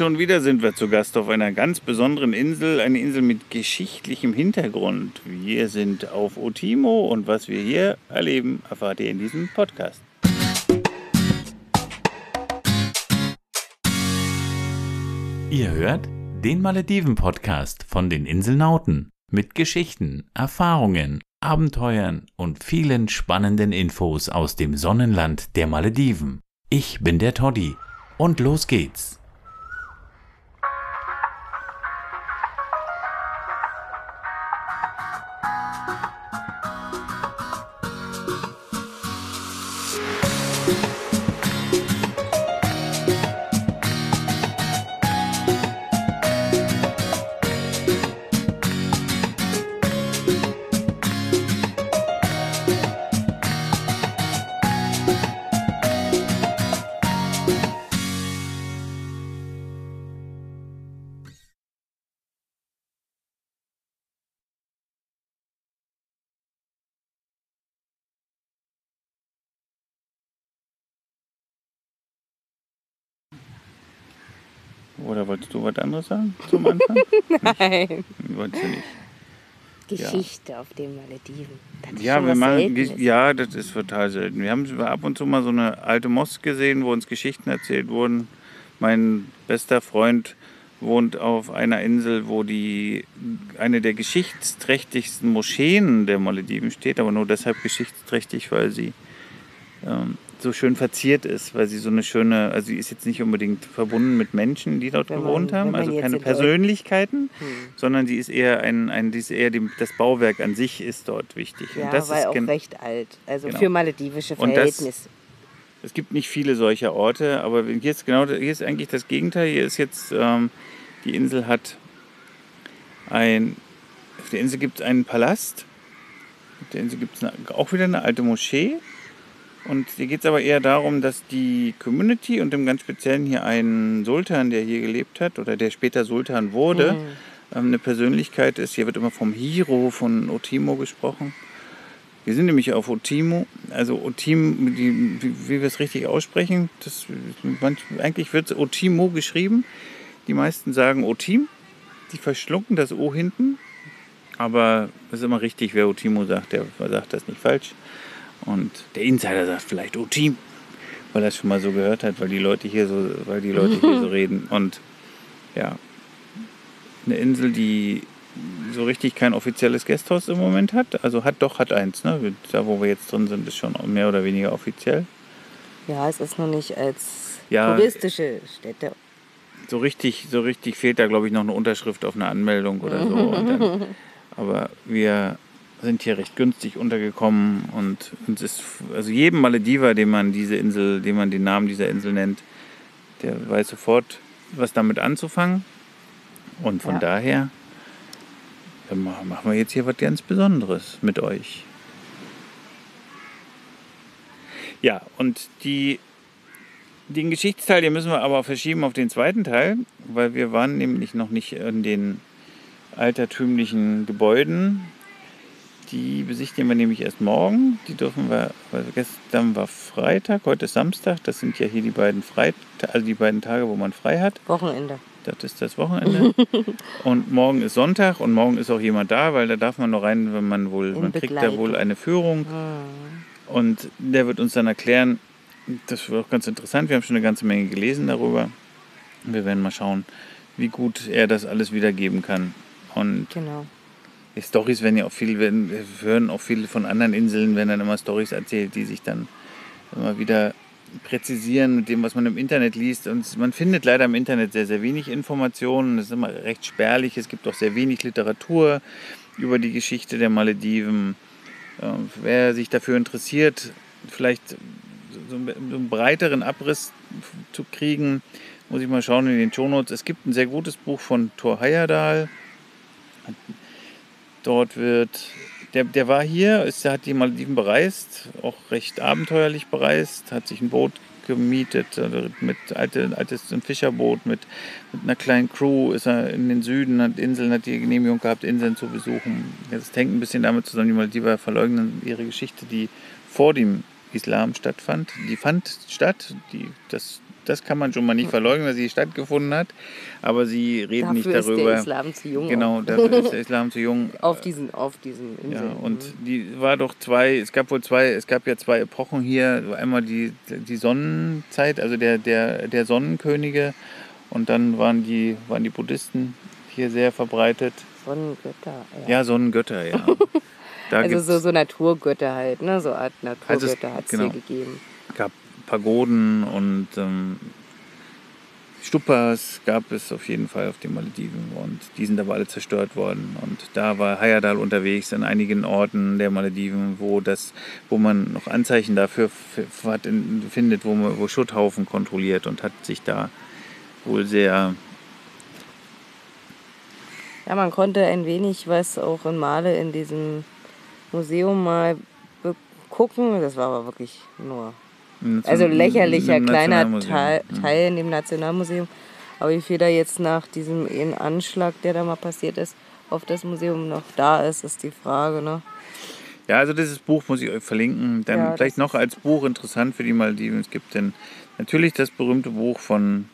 Schon wieder sind wir zu Gast auf einer ganz besonderen Insel, eine Insel mit geschichtlichem Hintergrund. Wir sind auf Otimo und was wir hier erleben, erfahrt ihr in diesem Podcast. Ihr hört den Malediven-Podcast von den Inselnauten mit Geschichten, Erfahrungen, Abenteuern und vielen spannenden Infos aus dem Sonnenland der Malediven. Ich bin der Toddy und los geht's. Oder wolltest du was anderes sagen zum Anfang? Nein. Wolltest du nicht? Geschichte auf den Malediven. Ja, wir machen, ja, das ist total selten. Wir haben ab und zu mal so eine alte Mosk gesehen, wo uns Geschichten erzählt wurden. Mein bester Freund wohnt auf einer Insel, wo die eine der geschichtsträchtigsten Moscheen der Malediven steht, aber nur deshalb geschichtsträchtig, weil sie ähm, so schön verziert ist, weil sie so eine schöne, also sie ist jetzt nicht unbedingt verbunden mit Menschen, die dort man- gewohnt haben, also keine Persönlichkeiten, Hm. sondern die ist eher ein, ein die ist eher die, das Bauwerk an sich ist dort wichtig. Ja, Und das weil ist auch recht alt. Also Genau. für maledivische Verhältnisse. Es gibt nicht viele solcher Orte, aber hier ist genau hier ist eigentlich das Gegenteil. Hier ist jetzt ähm, die Insel hat ein auf der Insel gibt es einen Palast. Auf der Insel gibt es auch wieder eine alte Moschee. Und hier geht es aber eher darum, dass die Community und im ganz Speziellen hier ein Sultan, der hier gelebt hat oder der später Sultan wurde, Hm. ähm, eine Persönlichkeit ist. Hier wird immer vom Hiro von Otimo gesprochen. Wir sind nämlich auf Otimo, also Otim, die, wie, wie wir es richtig aussprechen, das, manch, eigentlich wird es Otimo geschrieben. Die meisten sagen Otim, die verschlucken das O hinten, aber es ist immer richtig, wer Otimo sagt, der sagt das nicht falsch. Und der Insider sagt vielleicht Otim, weil er es schon mal so gehört hat, weil die Leute hier so, weil die Leute hier so reden. Und ja, eine Insel, die so richtig kein offizielles Gasthaus im Moment hat. Also hat doch, hat eins. Ne? Da, wo wir jetzt drin sind, ist schon mehr oder weniger offiziell. Ja, es ist noch nicht als Ja. touristische Stätte. So richtig, so richtig fehlt da, glaube ich, noch eine Unterschrift auf eine Anmeldung oder so. Dann, aber wir sind hier recht günstig untergekommen und uns ist, also jedem Malediver, dem man diese Insel, dem man den Namen dieser Insel nennt, der weiß sofort, was damit anzufangen. Und von Ja. daher machen wir jetzt hier was ganz Besonderes mit euch. Ja, und die, den Geschichtsteil, den müssen wir aber verschieben auf den zweiten Teil, weil wir waren nämlich noch nicht in den altertümlichen Gebäuden. Die besichtigen wir nämlich erst morgen. Die dürfen wir, weil gestern war Freitag, heute ist Samstag. Das sind ja hier die beiden Freit also die beiden Tage, wo man frei hat. Wochenende. Das ist das Wochenende. und morgen ist Sonntag und morgen ist auch jemand da, weil da darf man nur rein, wenn man wohl, In man kriegt da wohl eine Führung. Und der wird uns dann erklären, das wird auch ganz interessant, wir haben schon eine ganze Menge gelesen darüber. Wir werden mal schauen, wie gut er das alles wiedergeben kann. Und Genau. Die Stories werden ja auch viel, werden, wir hören auch viele von anderen Inseln, werden dann immer Stories erzählt, die sich dann immer wieder präzisieren mit dem, was man im Internet liest. Und man findet leider im Internet sehr, sehr wenig Informationen. Es ist immer recht spärlich. Es gibt auch sehr wenig Literatur über die Geschichte der Malediven. Ähm, Wer sich dafür interessiert, vielleicht so einen so einen breiteren Abriss zu kriegen, muss ich mal schauen in den Shownotes. Es gibt ein sehr gutes Buch von Thor Heyerdahl. Dort wird, der, der war hier, ist, der hat die Malediven bereist, auch recht abenteuerlich bereist, hat sich ein Boot gemietet, also mit alte, altes ein Fischerboot mit, mit einer kleinen Crew ist er in den Süden, hat Inseln, hat die Genehmigung gehabt, Inseln zu besuchen. Das hängt ein bisschen damit zusammen, die Malediver verleugnen ihre Geschichte, die vor dem Islam stattfand. Die fand statt, die, das das kann man schon mal nicht verleugnen, dass sie stattgefunden hat. Aber sie reden Dafür nicht ist darüber. der Islam zu jung. Genau, dafür ist der Islam zu jung. auf diesen, auf diesen Inseln. Ja, und die war doch zwei, es gab wohl zwei, es gab ja zwei Epochen hier. Einmal die, die Sonnenzeit, also der, der, der Sonnenkönige und dann waren die, waren die Buddhisten hier sehr verbreitet. Sonnengötter. Ja. Ja, Sonnengötter, ja. Da also so, so Naturgötter halt, ne? So Art Also Naturgötter hat es genau. hier gegeben. Pagoden und ähm, Stupas gab es auf jeden Fall auf den Malediven und die sind aber alle zerstört worden. Und da war Hayadal unterwegs an einigen Orten der Malediven, wo das, wo man noch Anzeichen dafür in- findet, wo, man, wo Schutthaufen kontrolliert und hat sich da wohl sehr Ja, man konnte ein wenig was auch in Male in diesem Museum mal gucken. Das war aber wirklich nur Also lächerlicher kleiner. Teil. Teil in dem Nationalmuseum. Aber wie viel da jetzt nach diesem Anschlag, der da mal passiert ist, auf das Museum noch da ist, ist die Frage. Ne? Ja, also dieses Buch muss ich euch verlinken. Dann Ja, vielleicht noch als Buch interessant für die Malediven. Es gibt denn natürlich das berühmte Buch von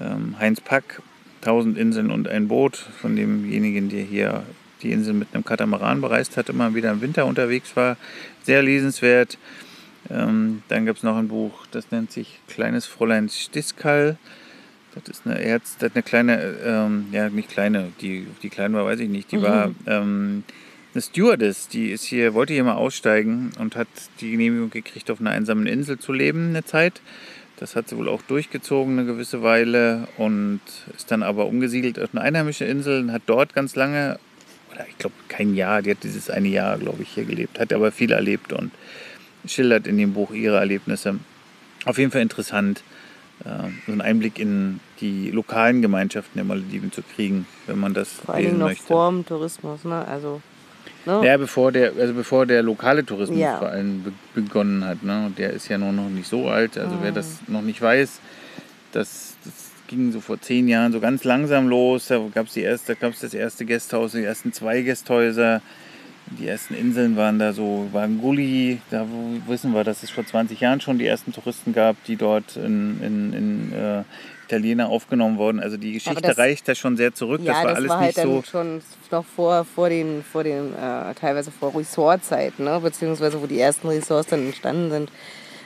ähm, Heinz Pack, Tausend Inseln und ein Boot, von demjenigen, der hier die Insel mit einem Katamaran bereist hat, immer wieder im Winter unterwegs war. Sehr lesenswert. Ähm, dann gibt es noch ein Buch, das nennt sich Kleines Fräulein Stiskal. Das ist eine Erz, das ist eine kleine, ähm, ja nicht kleine, die, die klein war, weiß ich nicht. Die war ähm, eine Stewardess, die ist hier, wollte hier mal aussteigen und hat die Genehmigung gekriegt, auf einer einsamen Insel zu leben eine Zeit. Das hat sie wohl auch durchgezogen eine gewisse Weile und ist dann aber umgesiedelt auf eine einheimische Insel und hat dort ganz lange, oder ich glaube kein Jahr, die hat dieses eine Jahr, glaube ich, hier gelebt, hat aber viel erlebt und schildert in dem Buch ihre Erlebnisse. Auf jeden Fall interessant, äh, so einen Einblick in die lokalen Gemeinschaften der Malediven zu kriegen, wenn man das Vor lesen noch möchte. vor dem Tourismus. Ne? Also, ne? Ja, bevor der, also bevor der lokale Tourismus Ja. vor allem be begonnen hat. Ne? Der ist ja nur noch nicht so alt. Also wer Mhm. das noch nicht weiß, das, das ging so vor zehn Jahren so ganz langsam los. Da gab es das erste Gasthaus, die ersten zwei Gasthäuser. Die ersten Inseln waren da so, waren Gulli, da wissen wir, dass es vor 20 Jahren schon die ersten Touristen gab, die dort in, in, in äh, Italiener aufgenommen wurden. Also die Geschichte das- reicht da schon sehr zurück. Ja, das war alles halt nicht so. dann schon noch vor, vor den, vor den äh, teilweise vor Ressortzeiten, ne? beziehungsweise wo die ersten Ressorts dann entstanden sind.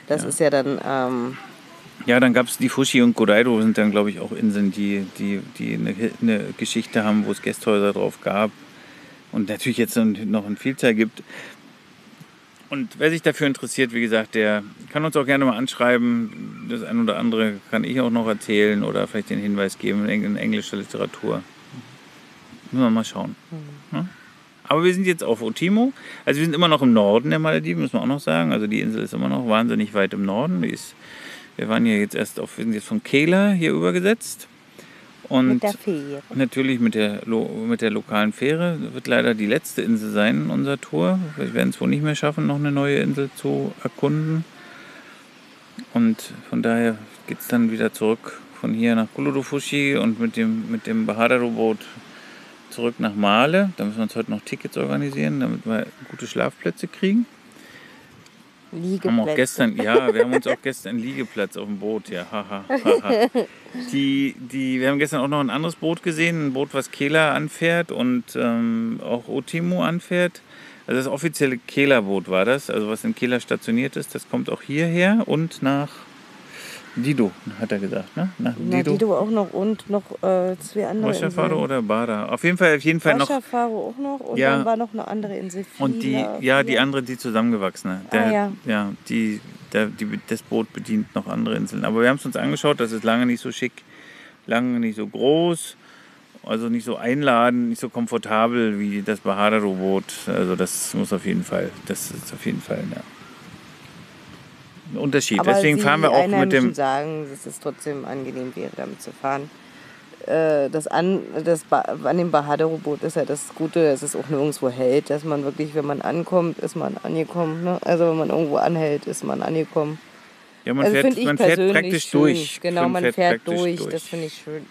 Das ist ja dann, ähm, Ja, dann gab es die Fushi und Godaido sind dann, glaube ich, auch Inseln, die, die, die eine, eine Geschichte haben, wo es Gästhäuser drauf gab. Und natürlich jetzt noch eine Vielzahl gibt. Und wer sich dafür interessiert, wie gesagt, der kann uns auch gerne mal anschreiben. Das ein oder andere kann ich auch noch erzählen oder vielleicht den Hinweis geben in eng- in englischer Literatur. Müssen wir mal schauen. Ja? Aber wir sind jetzt auf Otimo. Also wir sind immer noch im Norden der Malediven, muss man auch noch sagen. Also die Insel ist immer noch wahnsinnig weit im Norden. Ist, wir waren hier jetzt erst auf, wir sind jetzt von Kehla hier übergesetzt. Und mit der Fähre. Natürlich mit der, mit der lokalen Fähre. Wird leider die letzte Insel sein in unserer Tour. Wir werden es wohl nicht mehr schaffen, noch eine neue Insel zu erkunden. Und von daher geht es dann wieder zurück von hier nach Kuludufushi und mit dem, mit dem Bahadaro-Boot zurück nach Male. Da müssen wir uns heute noch Tickets organisieren, damit wir gute Schlafplätze kriegen. Haben auch Liegeplätze. gestern, ja, wir haben uns auch gestern einen Liegeplatz auf dem Boot, ja. Die, die, wir haben gestern auch noch ein anderes Boot gesehen, ein Boot, was Kela anfährt und ähm, auch Otimo anfährt. Also das offizielle Kela-Boot war das, also was in Kela stationiert ist, das kommt auch hierher und nach Dido, hat er gesagt, ne? Nach Na, Dido. Dido auch noch und noch äh, zwei andere Oshafaro Inseln. oder Bada? Auf jeden Fall, auf jeden Fall noch. Oshafaro auch noch und Ja. dann war noch eine andere Insel. Und die, Fila, ja, die Fila. andere, die zusammengewachsene. Der, Ah, ja. ja, die, der, die, das Boot bedient noch andere Inseln. Aber wir haben es uns angeschaut, das ist lange nicht so schick, lange nicht so groß, also nicht so einladend, nicht so komfortabel wie das Bahadaro-Boot. Also das muss auf jeden Fall, das ist auf jeden Fall ja, ein Unterschied. Aber Deswegen die fahren wir auch mit dem. sagen, dass es trotzdem angenehm wäre, damit zu fahren. Äh, Das, an, das an dem Bahadero-Boot ist ja das Gute, dass es auch nirgendwo hält, dass man wirklich, wenn man ankommt, ist man angekommen. Ne? Also wenn man irgendwo anhält, ist man angekommen. Ja, man also fährt, man fährt praktisch schön. durch. Genau, Man man fährt, praktisch durch. Das finde ich schön.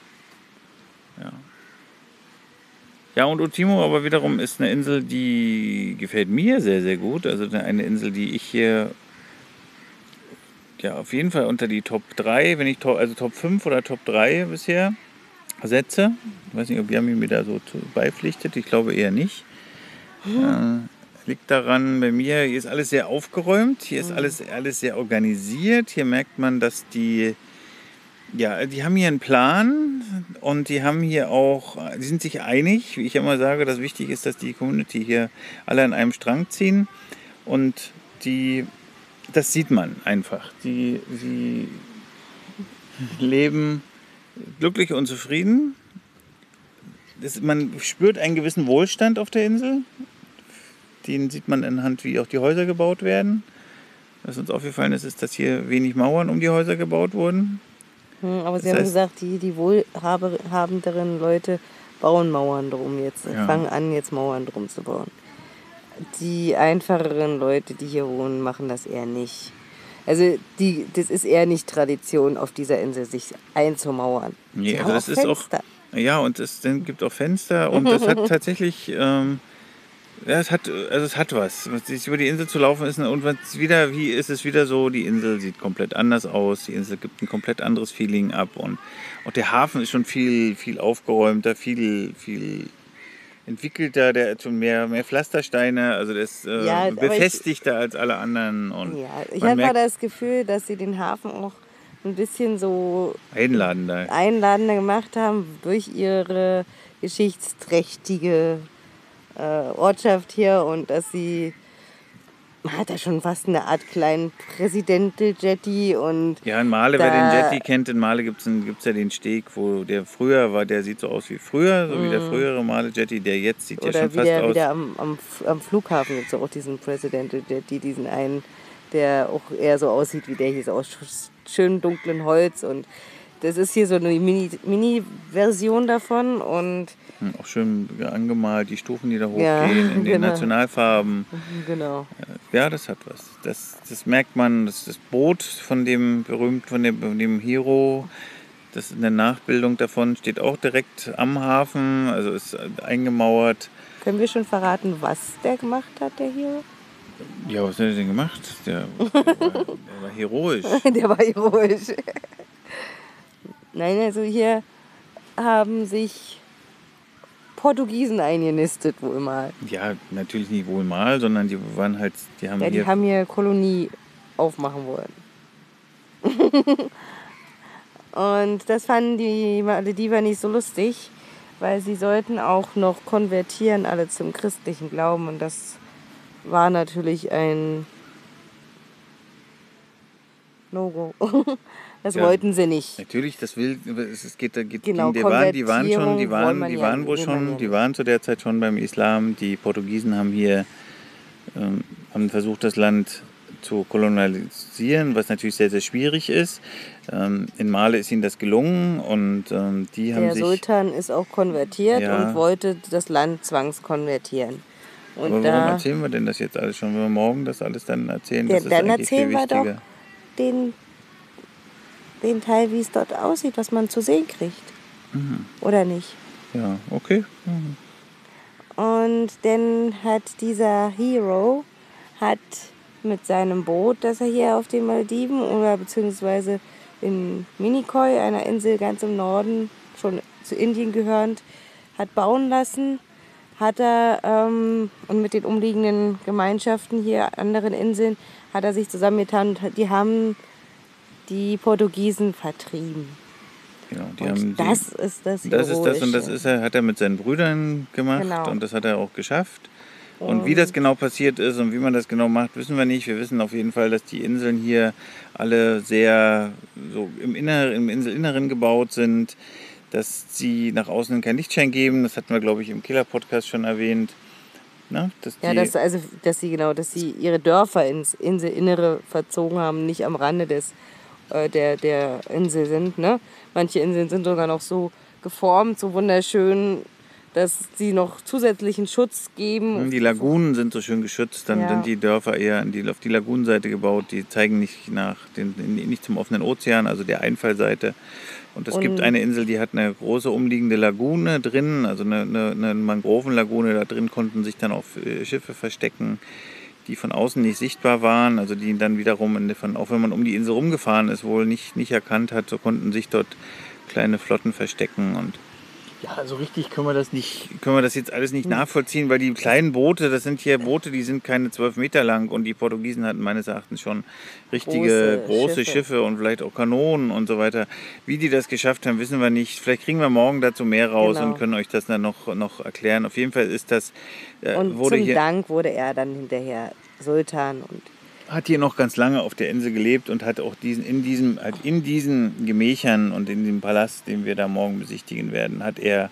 Ja, und Otimo aber wiederum ist eine Insel, die gefällt mir sehr, sehr gut. Also eine Insel, die ich hier, ja, auf jeden Fall unter die Top 3, wenn ich Top, also Top 5 oder Top 3 bisher setze. Ich weiß nicht, ob Yami mir da so beipflichtet. Ich glaube eher nicht. Äh, liegt daran, bei mir, hier ist alles sehr aufgeräumt, hier ist alles, alles sehr organisiert. Hier merkt man, dass die, ja, die haben hier einen Plan und die haben hier auch, die sind sich einig, wie ich immer sage, dass wichtig ist, dass die Community hier alle an einem Strang ziehen und die, das sieht man einfach. Die, sie leben glücklich und zufrieden. Das, man spürt einen gewissen Wohlstand auf der Insel. Den sieht man anhand, wie auch die Häuser gebaut werden. Was uns aufgefallen ist, ist, dass hier wenig Mauern um die Häuser gebaut wurden. Hm, aber Sie Das haben heißt- gesagt, die, die wohlhabenderen Leute bauen Mauern drum jetzt. Ja. Fangen an, jetzt Mauern drum zu bauen. Die einfacheren Leute, die hier wohnen, machen das eher nicht. Also die, das ist eher nicht Tradition, auf dieser Insel sich einzumauern. Nee, Sie also das auch ist auch. Fenster. Ja, und es dann gibt auch Fenster und das hat tatsächlich. Ähm, ja, es hat, also es hat was. Sich über die Insel zu laufen ist eine, und wieder, wie ist es wieder so, die Insel sieht komplett anders aus, die Insel gibt ein komplett anderes Feeling ab und auch der Hafen ist schon viel, viel aufgeräumter, viel, viel entwickelter, der hat schon mehr, mehr Pflastersteine, also der ist äh, Ja, aber ich- befestigter als alle anderen und Ja, ich habe mal das Gefühl, dass sie den Hafen auch ein bisschen so einladender. einladender gemacht haben durch ihre geschichtsträchtige äh, Ortschaft hier und dass sie man hat da schon fast eine Art kleinen Präsidentel-Jetty und Ja, in Male, wer den Jetty kennt, in Male gibt es gibt's ja den Steg, wo der früher war, der sieht so aus wie früher, so wie der frühere Male Jetty, der jetzt sieht ja oder schon wie fast der, aus. wie der am, am, am Flughafen gibt es auch diesen Presidential-Jetty, diesen einen, der auch eher so aussieht wie der hier, so aus sch- schön dunklen Holz und das ist hier so eine Mini- Mini-Version davon und Hm, Auch schön angemalt, die Stufen, die da hochgehen, Ja, in den genau. Nationalfarben. genau. Ja, das hat was. Das, das merkt man, das, das Boot von dem berühmt, von dem, von dem Hero, das ist eine Nachbildung davon, steht auch direkt am Hafen, also ist eingemauert. Können wir schon verraten, was der gemacht hat, der Hero? Ja, was hat er denn gemacht? Der, der, war, der war heroisch. Der war heroisch. Nein, also hier haben sich Portugiesen eingenistet wohl mal. Ja, natürlich nicht wohl mal, sondern die waren halt, die haben Ja, die hier. haben hier Kolonie aufmachen wollen. Und das fanden die Malediver nicht so lustig, weil sie sollten auch noch konvertieren, alle zum christlichen Glauben. Und das war natürlich ein No-Go. Das Ja. wollten sie nicht. Natürlich, das will, es geht, da geht, Genau, die, waren, die waren schon, die waren, die ja- waren wohl will man schon, ja die waren zu der Zeit schon beim Islam. Die Portugiesen haben hier, ähm, haben versucht, das Land zu kolonialisieren, was natürlich sehr, sehr schwierig ist. Ähm, in Male ist ihnen das gelungen und ähm, die haben Der sich. Sultan ist auch konvertiert Ja. und wollte das Land zwangskonvertieren. Und aber warum da erzählen wir denn das jetzt alles schon? Wenn wir morgen das alles dann erzählen, Ja, das ist dann erzählen wir doch. den, den Teil, wie es dort aussieht, was man zu sehen kriegt. Mhm. Oder nicht? Ja, okay. Mhm. Und dann hat dieser Hero hat mit seinem Boot, das er hier auf den Malediven oder beziehungsweise in Minikoi, einer Insel ganz im Norden, schon zu Indien gehörend, hat bauen lassen, hat er ähm, und mit den umliegenden Gemeinschaften hier, anderen Inseln, hat er sich zusammengetan und die haben die Portugiesen vertrieben. Genau, die und haben die, das ist das Das ist das und das ist er, hat er mit seinen Brüdern gemacht Genau. und das hat er auch geschafft. Und wie das genau passiert ist und wie man das genau macht, wissen wir nicht. Wir wissen auf jeden Fall, dass die Inseln hier alle sehr so im, Inner, im Inselinneren gebaut sind, dass sie nach außen kein Lichtschein geben. Das hatten wir, glaube ich, im Killer-Podcast schon erwähnt. Na, dass Ja, die, dass, also, dass sie genau, dass sie ihre Dörfer ins Inselinnere verzogen haben, nicht am Rande des, äh, der, der Insel sind. Ne? Manche Inseln sind sogar noch so geformt, so wunderschön, dass sie noch zusätzlichen Schutz geben. die Lagunen sind so schön geschützt, dann Ja. sind die Dörfer eher die, auf die Lagunenseite gebaut. Die zeigen nicht, nach den, nicht zum offenen Ozean, also der Einfallseite. Und es gibt Und- eine Insel, die hat eine große umliegende Lagune drin, also eine, eine, eine Mangrovenlagune. Da drin konnten sich dann auch äh, Schiffe verstecken, die von außen nicht sichtbar waren, also die dann wiederum, in, von, auch wenn man um die Insel rumgefahren ist, wohl nicht, nicht erkannt hat, so konnten sich dort kleine Flotten verstecken und ja, so richtig können wir das nicht, können wir das jetzt alles nicht nachvollziehen, weil die kleinen Boote, das sind hier Boote, die sind keine zwölf Meter lang und die Portugiesen hatten meines Erachtens schon richtige große, große Schiffe. Schiffe. und vielleicht auch Kanonen und so weiter. Wie die das geschafft haben, wissen wir nicht. Vielleicht kriegen wir morgen dazu mehr raus genau. und können euch das dann noch, noch erklären. Auf jeden Fall ist das. Äh, und wurde zum hier, Dank wurde er dann hinterher Sultan und hat hier noch ganz lange auf der Insel gelebt und hat auch diesen, in, diesem, halt in diesen Gemächern und in dem Palast, den wir da morgen besichtigen werden, hat er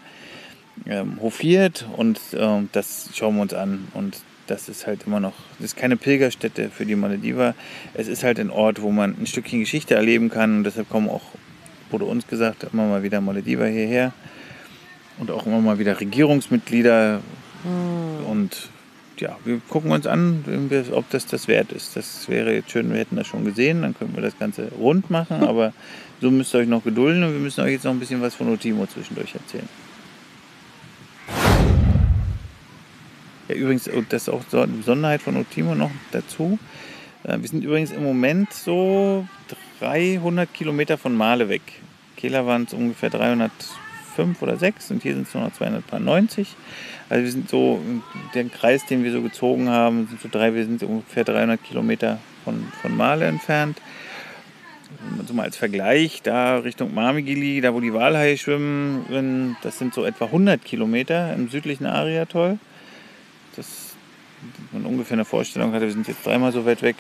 ähm, hofiert und ähm, das schauen wir uns an. Und das ist halt immer noch, das ist keine Pilgerstätte für die Malediver. Es ist halt ein Ort, wo man ein Stückchen Geschichte erleben kann und deshalb kommen auch, wurde uns gesagt, immer mal wieder Malediver hierher und auch immer mal wieder Regierungsmitglieder mhm. und ja, wir gucken uns an, ob das das wert ist. Das wäre jetzt schön, wir hätten das schon gesehen, dann könnten wir das Ganze rund machen, aber so müsst ihr euch noch gedulden und wir müssen euch jetzt noch ein bisschen was von Otimo zwischendurch erzählen. Ja, übrigens, oh, das ist auch so eine Besonderheit von Otimo noch dazu. Äh, wir sind übrigens im Moment so 300 Kilometer von Male weg. Kehler waren es ungefähr 305 oder 6 und hier sind es nur noch 290. Also wir sind so, der Kreis, den wir so gezogen haben, sind so drei, wir sind ungefähr 300 Kilometer von, von Male entfernt. Also mal als Vergleich, da Richtung Marmigili, da wo die Walhaie schwimmen, das sind so etwa 100 Kilometer im südlichen Ariatoll. Das man ungefähr eine Vorstellung hatte, wir sind jetzt dreimal so weit weg.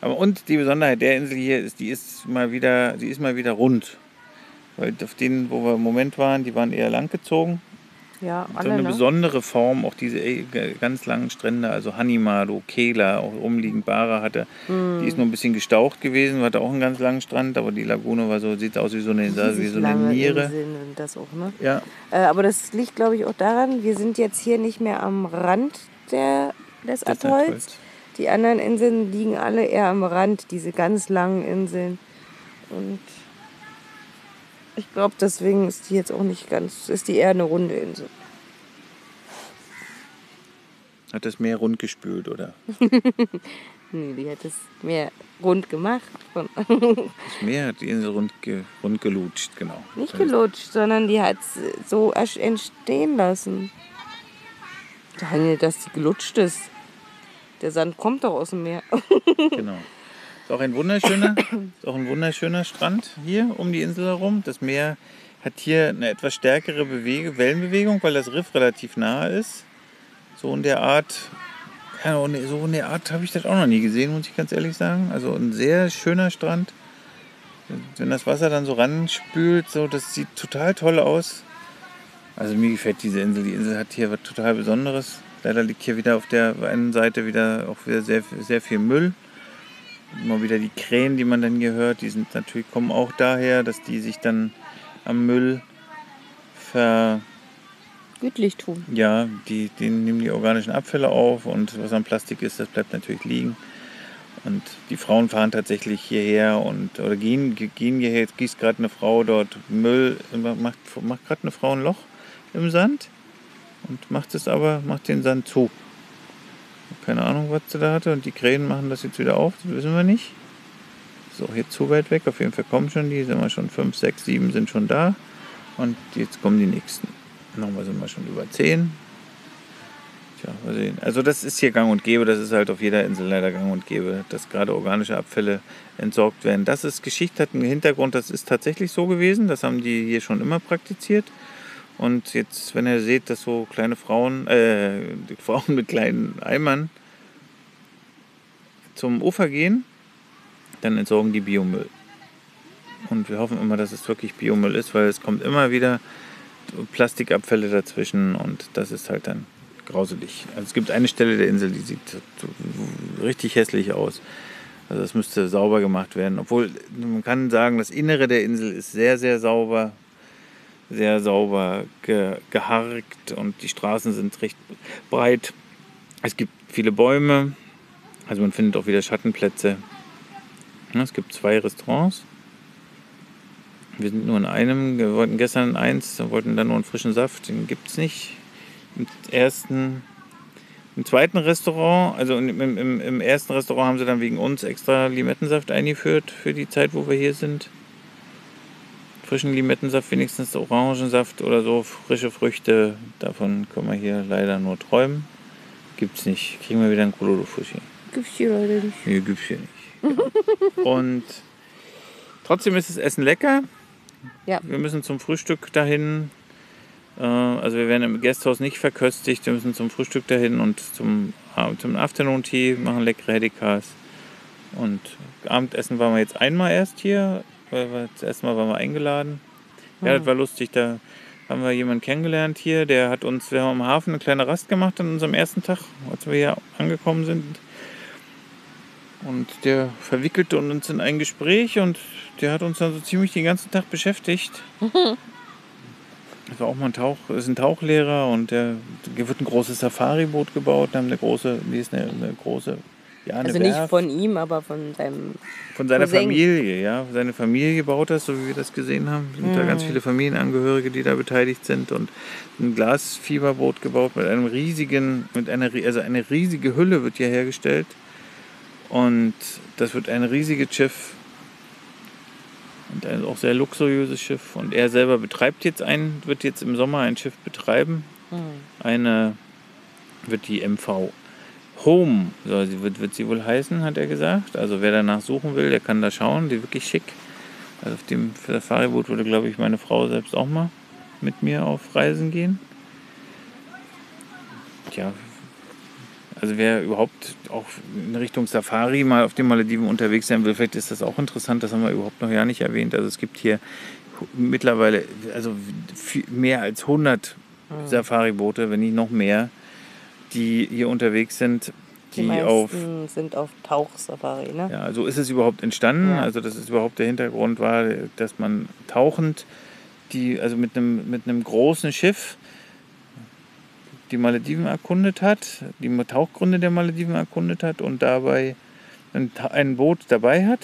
Aber und die Besonderheit der Insel hier ist, die ist mal wieder, die ist mal wieder rund. Weil auf denen, wo wir im Moment waren, die waren eher langgezogen. Ja, alle, so eine ne? besondere Form, auch diese ganz langen Strände, also Hanimado, Kela, auch umliegend Bara hatte. Mm. Die ist nur ein bisschen gestaucht gewesen, hatte auch einen ganz langen Strand, aber die Lagune war so, sieht aus wie so eine, wie so eine Niere. das auch, ne? Ja. Äh, aber das liegt, glaube ich, auch daran, wir sind jetzt hier nicht mehr am Rand der, des Atolls. Die anderen Inseln liegen alle eher am Rand, diese ganz langen Inseln. Und ich glaube, deswegen ist die jetzt auch nicht ganz, ist die eher eine runde Insel. Hat das Meer rund gespült, oder? nee, die hat das Meer rund gemacht. das Meer hat die Insel rund, ge, rund gelutscht, genau. Nicht gelutscht, sondern die hat es so entstehen lassen. Daniel, dass die gelutscht ist. Der Sand kommt doch aus dem Meer. genau. Ist auch ein wunderschöner, ist auch ein wunderschöner Strand hier um die Insel herum. Das Meer hat hier eine etwas stärkere Bewege, Wellenbewegung, weil das Riff relativ nahe ist. So in der Art, so in der Art habe ich das auch noch nie gesehen, muss ich ganz ehrlich sagen. Also ein sehr schöner Strand. Wenn das Wasser dann so ranspült, so, das sieht total toll aus. Also mir gefällt diese Insel. Die Insel hat hier was total Besonderes. Leider liegt hier wieder auf der einen Seite wieder auch wieder sehr, sehr viel Müll immer wieder die Krähen, die man dann hier hört, die sind natürlich, kommen auch daher, dass die sich dann am Müll ver gütlich tun. Ja, die, die nehmen die organischen Abfälle auf und was am Plastik ist, das bleibt natürlich liegen. Und die Frauen fahren tatsächlich hierher und oder gehen, gehen hierher. Jetzt gießt gerade eine Frau dort Müll, macht, macht gerade eine Frau ein Loch im Sand und macht es aber, macht den Sand zu. Keine Ahnung, was sie da hatte. Und die Krähen machen das jetzt wieder auf, das wissen wir nicht. Auch jetzt zu weit weg. Auf jeden Fall kommen schon die. Sind wir schon 5, 6, 7 sind schon da. Und jetzt kommen die nächsten. Nochmal sind wir schon über 10. Tja, mal sehen. Also das ist hier gang und gäbe, das ist halt auf jeder Insel leider gang und gäbe, dass gerade organische Abfälle entsorgt werden. Das ist Geschichte, hat einen Hintergrund, das ist tatsächlich so gewesen. Das haben die hier schon immer praktiziert. Und jetzt, wenn ihr seht, dass so kleine Frauen, äh, Frauen mit kleinen Eimern zum Ufer gehen, dann entsorgen die Biomüll. Und wir hoffen immer, dass es wirklich Biomüll ist, weil es kommt immer wieder Plastikabfälle dazwischen und das ist halt dann grauselig. Also es gibt eine Stelle der Insel, die sieht richtig hässlich aus. Also das müsste sauber gemacht werden. Obwohl man kann sagen, das Innere der Insel ist sehr, sehr sauber sehr sauber ge geharkt und die Straßen sind recht breit. Es gibt viele Bäume, also man findet auch wieder Schattenplätze. Es gibt zwei Restaurants. Wir sind nur in einem, wir wollten gestern in eins, wollten dann nur einen frischen Saft, den gibt es nicht. Im ersten Im zweiten Restaurant, also im, im, im ersten Restaurant haben sie dann wegen uns extra Limettensaft eingeführt für die Zeit, wo wir hier sind. Frischen Limettensaft, wenigstens Orangensaft oder so, frische Früchte. Davon können wir hier leider nur träumen. Gibt's nicht. Kriegen wir wieder ein Kololo Fushi. Gibt's hier leider nicht. Nee, gibt's hier nicht. Und trotzdem ist das Essen lecker. Ja. Wir müssen zum Frühstück dahin. Äh, Also wir werden im Gasthaus nicht verköstigt. Wir müssen zum Frühstück dahin und zum, äh, zum Afternoon Tea machen leckere Hedikas. Und Abendessen waren wir jetzt einmal erst hier, weil wir das erste Mal waren wir eingeladen. Ja, das war lustig. Da haben wir jemanden kennengelernt hier, der hat uns, wir haben am Hafen eine kleine Rast gemacht an unserem ersten Tag, als wir hier angekommen sind. Und der verwickelte uns in ein Gespräch und der hat uns dann so ziemlich den ganzen Tag beschäftigt. Das war auch mal ein Tauch, ist ein Tauchlehrer und der, hier wird ein großes Safari-Boot gebaut. Da haben eine große, die ist eine, eine große, ja, Also nicht Werft. von ihm, aber von seinem. Von seiner Cousin. Familie, ja. Seine Familie baut das, so wie wir das gesehen haben. Es sind da Mhm. ganz viele Familienangehörige, die da beteiligt sind und ein Glasfieberboot gebaut mit einem riesigen, mit einer, also eine riesige Hülle wird hier hergestellt. Und das wird ein riesiges Schiff. Und ein auch sehr luxuriöses Schiff. Und er selber betreibt jetzt ein, wird jetzt im Sommer ein Schiff betreiben. Eine wird die MV Home, so sie wird, wird sie wohl heißen, hat er gesagt. Also wer danach suchen will, der kann da schauen. Die ist wirklich schick. Also auf dem Safari-Boot würde, glaube ich, meine Frau selbst auch mal mit mir auf Reisen gehen. Tja, also wer überhaupt auch in Richtung Safari mal auf den Malediven unterwegs sein will, vielleicht ist das auch interessant, das haben wir überhaupt noch gar nicht erwähnt. Also es gibt hier mittlerweile also mehr als 100 Safari-Boote, wenn nicht noch mehr, die hier unterwegs sind, Die, die, meisten auf sind auf Tauchsafari, ne? ja, so ist es überhaupt entstanden. Ja. Also das ist überhaupt der Hintergrund war, dass man tauchend, die, also mit einem, mit einem großen Schiff die Malediven erkundet hat, die Tauchgründe der Malediven erkundet hat und dabei ein, ein Boot dabei hat,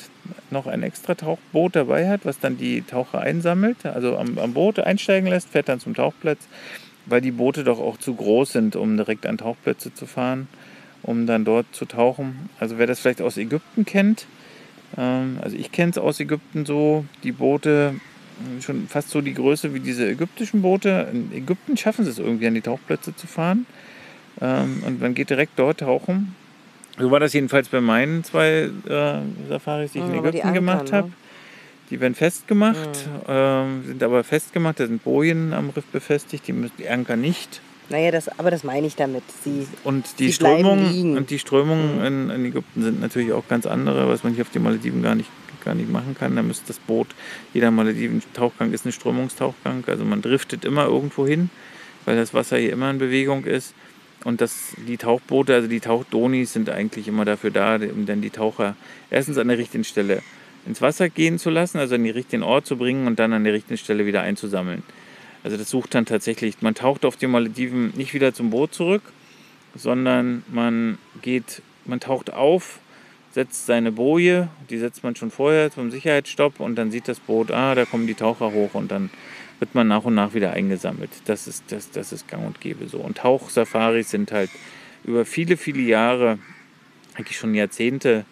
noch ein extra Tauchboot dabei hat, was dann die Taucher einsammelt, also am, am Boot einsteigen lässt, fährt dann zum Tauchplatz, weil die Boote doch auch zu groß sind, um direkt an Tauchplätze zu fahren, um dann dort zu tauchen. Also wer das vielleicht aus Ägypten kennt, ähm, also ich kenne es aus Ägypten so, die Boote äh, schon fast so die Größe wie diese ägyptischen Boote. In Ägypten schaffen sie es irgendwie an die Tauchplätze zu fahren ähm, und man geht direkt dort tauchen. So war das jedenfalls bei meinen zwei äh, Safaris, die ich in aber die Ägypten gemacht habe. ne? Die werden festgemacht, ähm, sind aber festgemacht, da sind Bojen am Riff befestigt, die, müssen, die Anker nicht. Naja, das, aber das meine ich damit. Sie, Und die Strömungen. Mhm. und die Strömungen in, in Ägypten sind natürlich auch ganz andere, was man hier auf den Malediven gar nicht, gar nicht machen kann. Da müsste das Boot, jeder Malediven-Tauchgang ist ein Strömungstauchgang, also man driftet immer irgendwo hin, weil das Wasser hier immer in Bewegung ist. Und das, die Tauchboote, also die Tauchdonis sind eigentlich immer dafür da, um dann die Taucher erstens an der richtigen Stelle ins Wasser gehen zu lassen, also an den richtigen Ort zu bringen und dann an der richtigen Stelle wieder einzusammeln. Also das sucht dann tatsächlich, man taucht auf den Malediven nicht wieder zum Boot zurück, sondern man geht, man taucht auf, setzt seine Boje, die setzt man schon vorher zum Sicherheitsstopp und dann sieht das Boot, ah, da kommen die Taucher hoch und dann wird man nach und nach wieder eingesammelt. Das ist, das, das ist gang und gäbe so. Und Tauchsafaris sind halt über viele, viele Jahre, eigentlich schon Jahrzehnte,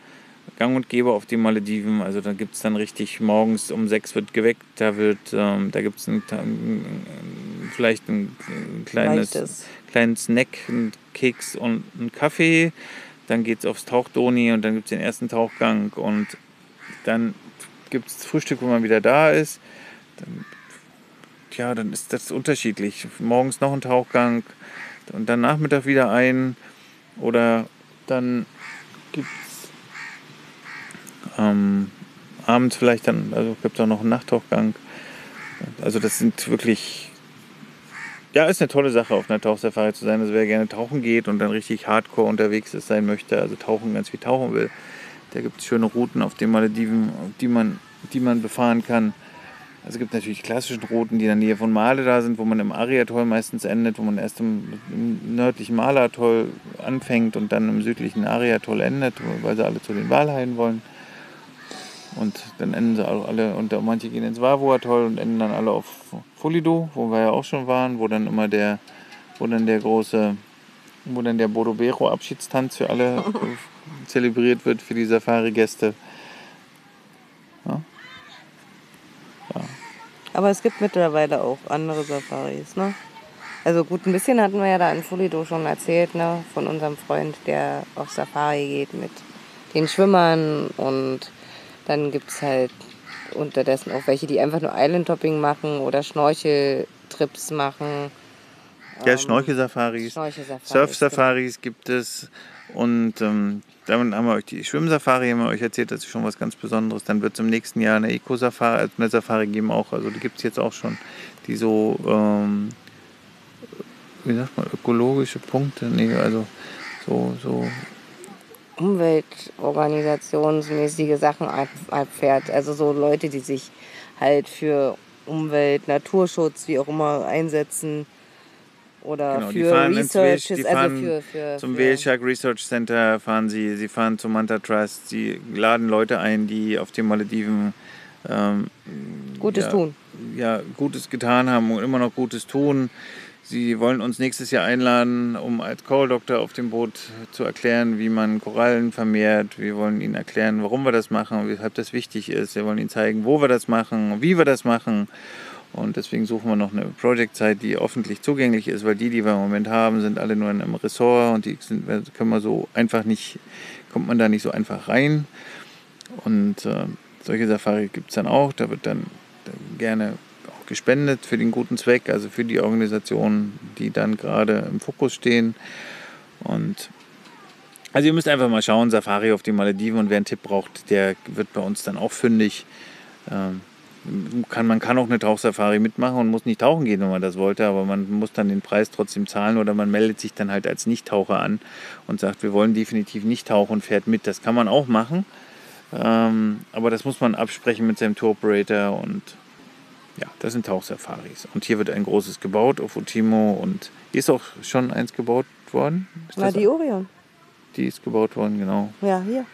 gang und gäbe auf den Malediven. Also da gibt es dann richtig, morgens um sechs wird geweckt, da wird, ähm, da gibt es vielleicht ein, ein kleines, Leichtes. kleinen Snack, einen Keks und einen Kaffee. Dann geht es aufs Tauchdoni und dann gibt es den ersten Tauchgang und dann gibt es Frühstück, wo man wieder da ist. Dann, ja, dann ist das unterschiedlich. Morgens noch ein Tauchgang und dann Nachmittag wieder ein. Oder dann gibt es ähm, abends vielleicht dann, also gibt es auch noch einen Nachttauchgang. Also das sind wirklich, ja, ist eine tolle Sache, auf einer Tauchsafari zu sein. Also wer gerne tauchen geht und dann richtig hardcore unterwegs ist, sein möchte, also tauchen ganz viel tauchen will, da gibt es schöne Routen auf den Malediven, die man, die man befahren kann. Also es gibt natürlich die klassischen Routen, die in der Nähe von Male da sind, wo man im Ari-Atoll meistens endet, wo man erst im, im nördlichen Male-Atoll anfängt und dann im südlichen Ari-Atoll endet, weil sie alle zu den Walhaien wollen. Und dann enden sie alle, und manche gehen ins Wavu-Atoll und enden dann alle auf Fulido, wo wir ja auch schon waren, wo dann immer der, wo dann der große wo dann der Bodobero-Abschiedstanz für alle zelebriert wird, für die Safari-Gäste. Aber es gibt mittlerweile auch andere Safaris, ne? Also gut, ein bisschen hatten wir ja da in Fulido schon erzählt, ne? Von unserem Freund, der auf Safari geht mit den Schwimmern und dann gibt es halt unterdessen auch welche, die einfach nur Island-Topping machen oder Schnorcheltrips machen. Ja, Schnorchel-Safaris, Schnorchel-Safaris, Surf-Safaris gibt es. Und ähm, damit haben wir euch die Schwimmsafari, haben wir euch erzählt, das ist schon was ganz Besonderes. Dann wird es im nächsten Jahr eine Eco-Safari, also eine Safari geben auch, also die gibt es jetzt auch schon, die so, ähm, wie sagt man, ökologische Punkte, nee, also so, so Umweltorganisationsmäßige Sachen ab- abfährt. Also so Leute, die sich halt für Umwelt, Naturschutz, wie auch immer einsetzen. Oder Genau, für Researches, die also für, für, Zum für Whale Shark Research Center fahren sie, sie fahren zum Manta Trust, sie laden Leute ein, die auf den Malediven ähm, Gutes ja, tun. ja, Gutes getan haben und immer noch Gutes tun. Sie wollen uns nächstes Jahr einladen, um als Call Doctor auf dem Boot zu erklären, wie man Korallen vermehrt. Wir wollen ihnen erklären, warum wir das machen, weshalb das wichtig ist. Wir wollen ihnen zeigen, wo wir das machen, wie wir das machen. Und deswegen suchen wir noch eine Projektzeit, die öffentlich zugänglich ist, weil die, die wir im Moment haben, sind alle nur in einem Ressort und die sind, können wir so einfach nicht, kommt man da nicht so einfach rein. Und äh, solche Safari gibt es dann auch. Da wird dann, gerne gespendet für den guten Zweck, also für die Organisationen, die dann gerade im Fokus stehen. Und also ihr müsst einfach mal schauen, Safari auf die Malediven und wer einen Tipp braucht, der wird bei uns dann auch fündig. Ähm, kann, man kann auch eine Tauchsafari mitmachen und muss nicht tauchen gehen, wenn man das wollte, aber man muss dann den Preis trotzdem zahlen oder man meldet sich dann halt als Nichttaucher an und sagt, wir wollen definitiv nicht tauchen und fährt mit. Das kann man auch machen, ähm, aber das muss man absprechen mit seinem Tour Operator und ja, das sind Tauchsafaris. Und hier wird ein großes gebaut auf Utimo und hier ist auch schon eins gebaut worden. Ist das- die Orion. die ist gebaut worden, genau. Ja, hier.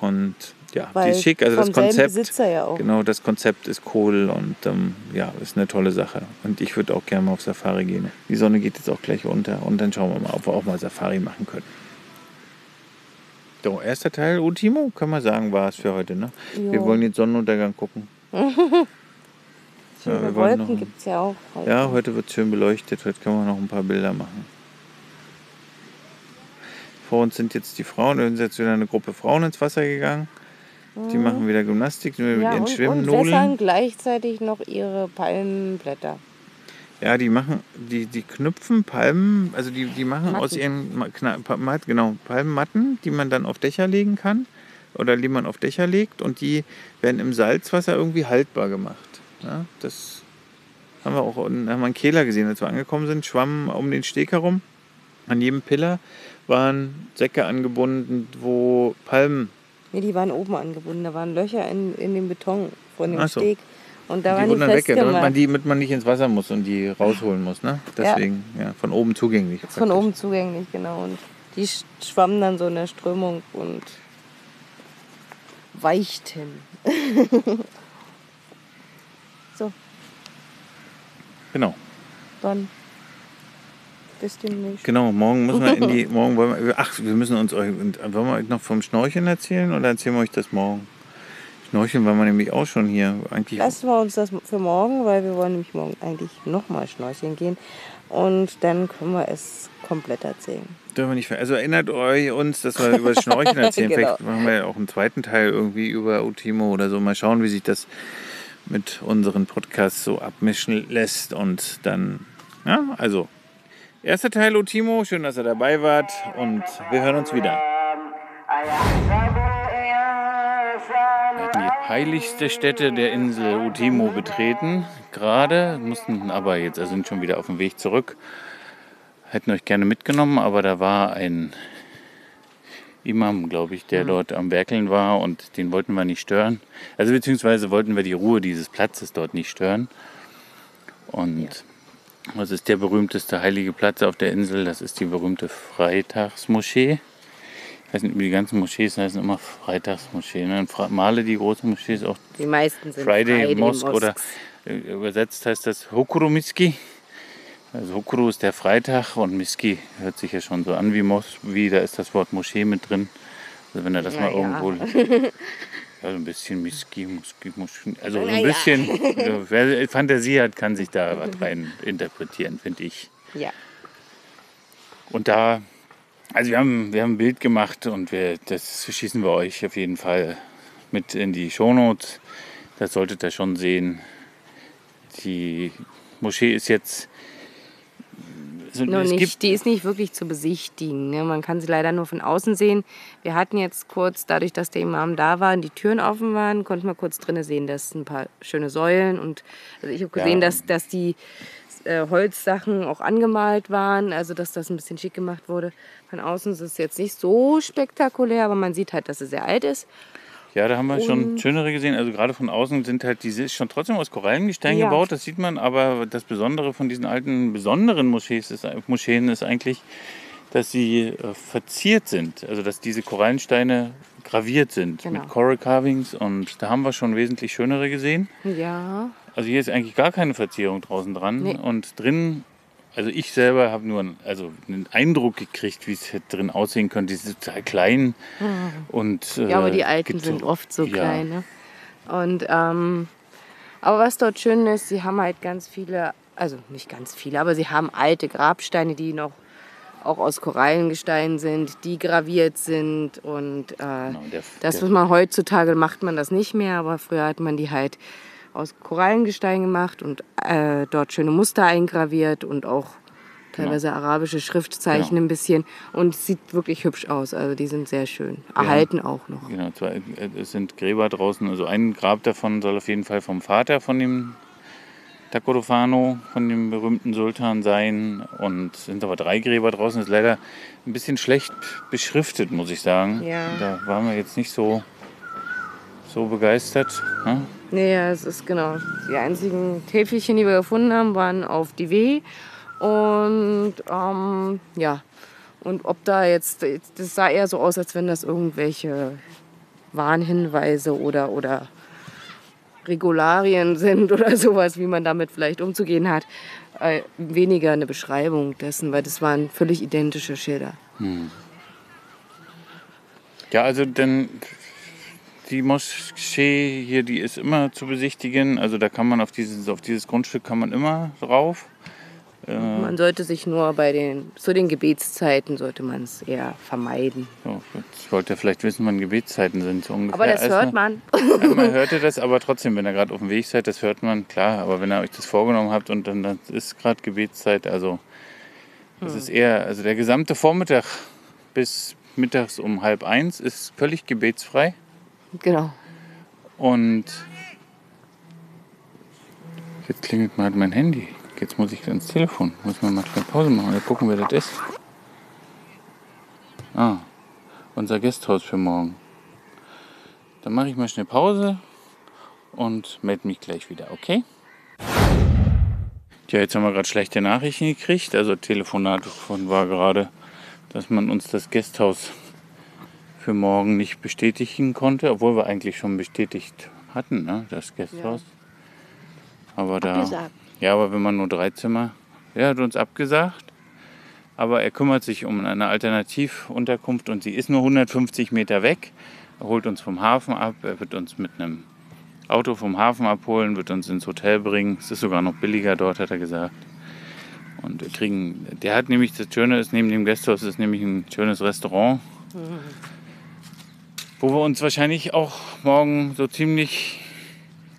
Und ja, Weil die ist schick. Also das Konzept, Besitzer ja auch. genau, das Konzept ist cool und ähm, ja, ist eine tolle Sache. Und ich würde auch gerne mal auf Safari gehen. Die Sonne geht jetzt auch gleich unter und dann schauen wir mal, ob wir auch mal Safari machen können. So, erster Teil Ultimo, kann man sagen, war es für heute. Ne? Wir wollen jetzt Sonnenuntergang gucken. Schöne wollen Wolken gibt es ja auch. heute. Ja, heute wird schön beleuchtet. Heute können wir noch ein paar Bilder machen. Vor uns sind jetzt die Frauen. Da sind jetzt wieder eine Gruppe Frauen ins Wasser gegangen. Die machen wieder Gymnastik mit Mhm. ja, ihren und, und Schwimmnudeln. wässern gleichzeitig noch ihre Palmenblätter. Ja, die machen, die, die knüpfen Palmen, also die, die machen aus Matten. ihren Ma- Kna- Pa- Mat- genau, Palmenmatten, die man dann auf Dächer legen kann oder die man auf Dächer legt und die werden im Salzwasser irgendwie haltbar gemacht. Ja, das haben wir auch haben wir einen Kehler gesehen, als wir angekommen sind, schwammen um den Steg herum. An jedem Pillar waren Säcke angebunden, wo Palmen, Nee, die waren oben angebunden. Da waren Löcher in, in dem Beton von dem Ach so. Steg. Und da die waren die dann weg, damit man, die, damit man nicht ins Wasser muss und die rausholen muss. Ne? Deswegen, ja. von oben zugänglich. Von oben zugänglich, genau. Und die sch- schwammen dann so in der Strömung und weichten. Genau. dann bis demnächst. Genau, morgen müssen wir in die. Morgen wollen wir. Ach, wir müssen uns euch. und Wollen wir euch noch vom Schnorcheln erzählen oder erzählen wir euch das morgen? Schnorcheln waren wir nämlich auch schon hier. Eigentlich. Lassen wir uns das für morgen, weil wir wollen nämlich morgen eigentlich nochmal schnorcheln gehen. Und dann können wir es komplett erzählen. Dürfen wir nicht also erinnert euch uns, dass wir über das Schnorcheln erzählen. Genau. Vielleicht machen wir ja auch einen zweiten Teil irgendwie über Utimo oder so. Mal schauen, wie sich das mit unseren Podcasts so abmischen lässt. Und dann, ja, also. Erster Teil Utimo, schön, dass ihr dabei wart und wir hören uns wieder. Die heiligste Stätte der Insel Utimo betreten, gerade, mussten aber jetzt, also sind schon wieder auf dem Weg zurück. Hätten euch gerne mitgenommen, aber da war ein Imam, glaube ich, der dort am Werkeln war und den wollten wir nicht stören. Also beziehungsweise wollten wir die Ruhe dieses Platzes dort nicht stören. Und was ist der berühmteste heilige Platz auf der Insel? Das ist die berühmte Freitagsmoschee. Ich weiß nicht, wie die ganzen Moschees heißen immer Freitagsmoschee. Ne? Male, die große Moschee, ist auch Die meisten sind Friday, Friday Mosque oder äh, übersetzt heißt das Hokuromitski. Also Hokuru ist der Freitag und Miski hört sich ja schon so an wie Mos, wie da ist das Wort Moschee mit drin. Also wenn er das mal Na ja. irgendwo. Ja, so ein bisschen Miski, Muski, Muski. Also so ein bisschen. Also, wer Fantasie hat, kann sich da was rein interpretieren, finde ich. Ja. Und da, also wir haben, wir haben ein Bild gemacht und wir, das schießen wir euch auf jeden Fall mit in die Shownotes. Das solltet ihr schon sehen. Die Moschee ist jetzt. So, Noch es nicht, die ist nicht wirklich zu besichtigen. Ne? Man kann sie leider nur von außen sehen. Wir hatten jetzt kurz, dadurch, dass der Imam da war und die Türen offen waren, konnten wir kurz drinnen sehen, dass ein paar schöne Säulen und also ich habe gesehen, Ja. dass, dass die äh, Holzsachen auch angemalt waren, also dass das ein bisschen schick gemacht wurde. Von außen ist es jetzt nicht so spektakulär, aber man sieht halt, dass sie sehr alt ist. Ja, da haben wir schon Und- schönere gesehen. Also gerade von außen sind halt diese ist schon trotzdem aus Korallengestein Ja. gebaut, das sieht man. Aber das Besondere von diesen alten besonderen Moschees ist, Moscheen ist eigentlich, dass sie äh, verziert sind. Also dass diese Korallensteine graviert sind Genau. mit Coral Carvings und da haben wir schon wesentlich schönere gesehen. Ja, Also hier ist eigentlich gar keine Verzierung draußen dran Nee. und drin, also ich selber habe nur einen, also einen Eindruck gekriegt, wie es drin aussehen könnte. Die sind total klein und äh, Mhm. ja aber die alten sind oft so ja. klein. Ne? Und ähm, aber was dort schön ist, sie haben halt ganz viele, also nicht ganz viele, aber sie haben alte Grabsteine, die noch auch aus Korallengestein sind, die graviert sind und äh, Genau, der, das muss man heutzutage macht man das nicht mehr, aber früher hat man die halt aus Korallengestein gemacht und äh, dort schöne Muster eingraviert und auch teilweise arabische Schriftzeichen Genau. ein bisschen und es sieht wirklich hübsch aus. Also die sind sehr schön. Erhalten auch noch. Genau, zwei, äh, es sind Gräber draußen. Also ein Grab davon soll auf jeden Fall vom Vater von dem Takodofano, von dem berühmten Sultan sein. Und es sind aber drei Gräber draußen. Das ist leider ein bisschen schlecht beschriftet, muss ich sagen. Ja. Da waren wir jetzt nicht so, so begeistert. Ne? Nee, es ist genau. Die einzigen Täfelchen, die wir gefunden haben, waren auf die W. Und ähm, ja, und ob da jetzt, das sah eher so aus, als wenn das irgendwelche Warnhinweise oder, oder Regularien sind oder sowas, wie man damit vielleicht umzugehen hat. Äh, weniger eine Beschreibung dessen, weil das waren völlig identische Schilder. Ja, also denn die Moschee hier, die ist immer zu besichtigen. Also da kann man auf dieses, auf dieses Grundstück kann man immer drauf. Man sollte sich nur bei den, zu den Gebetszeiten sollte man es eher vermeiden. So, jetzt wollt ihr vielleicht wissen, wann Gebetszeiten sind. So ungefähr. Aber das Also, hört man. Ja, man hörte das, aber trotzdem, wenn ihr gerade auf dem Weg seid, das hört man, klar. Aber wenn ihr euch das vorgenommen habt und dann das ist gerade Gebetszeit, also das ist eher, also der gesamte Vormittag bis mittags um halb eins ist völlig gebetsfrei. Genau. Und jetzt klingelt mal mein Handy. Jetzt muss ich ans Telefon. Muss man mal schnell Pause machen oder gucken, wer das ist. Ah, unser Gasthaus für morgen. Dann mache ich mal schnell Pause und melde mich gleich wieder, okay? Tja, jetzt haben wir gerade schlechte Nachrichten gekriegt. Also Telefonat von war gerade, dass man uns das Gasthaus für morgen nicht bestätigen konnte, obwohl wir eigentlich schon bestätigt hatten, ne, das Gasthaus. Aber da. Abgesagt. Ja, aber wenn man nur drei Zimmer. Er hat uns abgesagt. Aber er kümmert sich um eine Alternativunterkunft und sie ist nur 150 Meter weg. Er holt uns vom Hafen ab. Er wird uns mit einem Auto vom Hafen abholen, wird uns ins Hotel bringen. Es ist sogar noch billiger dort, hat er gesagt. Und wir kriegen, der hat nämlich, das Schöne ist, neben dem Gasthaus ist nämlich ein schönes Restaurant, wo wir uns wahrscheinlich auch morgen so ziemlich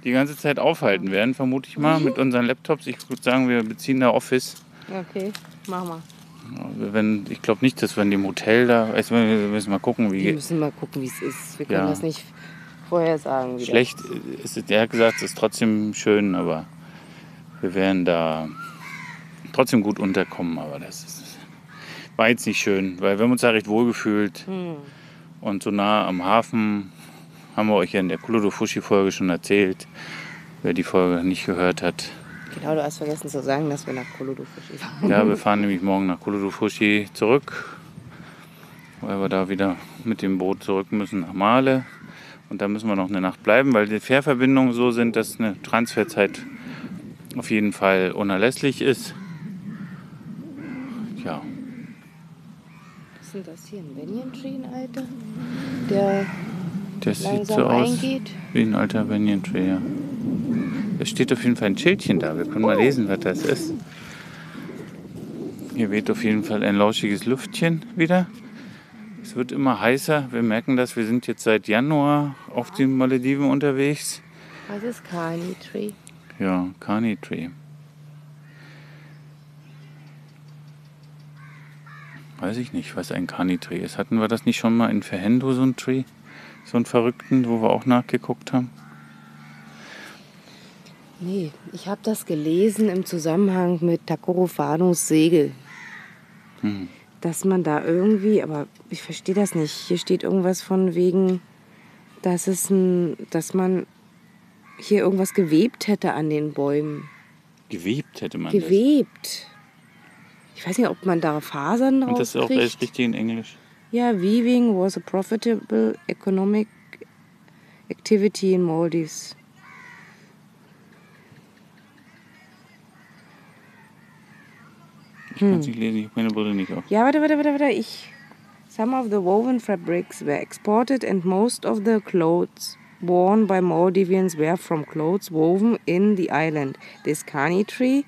die ganze Zeit aufhalten werden, vermute ich mal, mit unseren Laptops. Ich würde sagen, wir beziehen da Office. Okay, mach mal. Wenn, ich glaube nicht, dass wir in dem Hotel da, also wir müssen mal gucken, Wir wie müssen mal gucken, wie es ist. Wir können Ja. das nicht vorher sagen. Wie schlecht ist es. Er hat gesagt, es ist trotzdem schön, aber wir werden da trotzdem gut unterkommen. Aber das ist, war jetzt nicht schön, weil wir haben uns da recht wohl gefühlt. Und so nah am Hafen haben wir euch ja in der Kulodo-Fushi-Folge schon erzählt. Wer die Folge nicht gehört hat, genau, du hast vergessen zu sagen, dass wir nach Kolodo fahren. Ja, wir fahren nämlich morgen nach Kuludufushi zurück, weil wir da wieder mit dem Boot zurück müssen nach Male. Und da müssen wir noch eine Nacht bleiben, weil die Fährverbindungen so sind, dass eine Transferzeit auf jeden Fall unerlässlich ist. ja, Was ist denn das hier? Ein Banyan Tree, ein alter? Der das sieht so aus eingeht. wie ein alter Banyan Tree, ja. Es steht auf jeden Fall ein Schildchen da. Wir können mal lesen, was das ist. Hier weht auf jeden Fall ein lauschiges Lüftchen wieder. Es wird immer heißer. Wir merken das. Wir sind jetzt seit Januar auf den Malediven unterwegs. Was ist Kani Tree? Ja, Carney Tree. Weiß ich nicht, was ein Carney Tree ist. Hatten wir das nicht schon mal in Verhendo, so ein Tree? So einen Verrückten, wo wir auch nachgeguckt haben? Nee, ich habe das gelesen im Zusammenhang mit Takoro Fanos Segel. Hm. Dass man da irgendwie, aber ich verstehe das nicht. Hier steht irgendwas von wegen, dass es ein, dass man hier irgendwas gewebt hätte an den Bäumen. Gewebt hätte man Gewebt. Ich weiß nicht, ob man da Fasern drauf Und das ist auch kriegt. richtig in Englisch. Ja, weaving was a profitable economic activity in Maldives. Ich kann es nicht lesen, ich habe meine Brille nicht auf. Ja, warte, warte, warte, warte. Ich. Some of the woven fabrics were exported and most of the clothes worn by Maldivians were from clothes woven in the island. This kani tree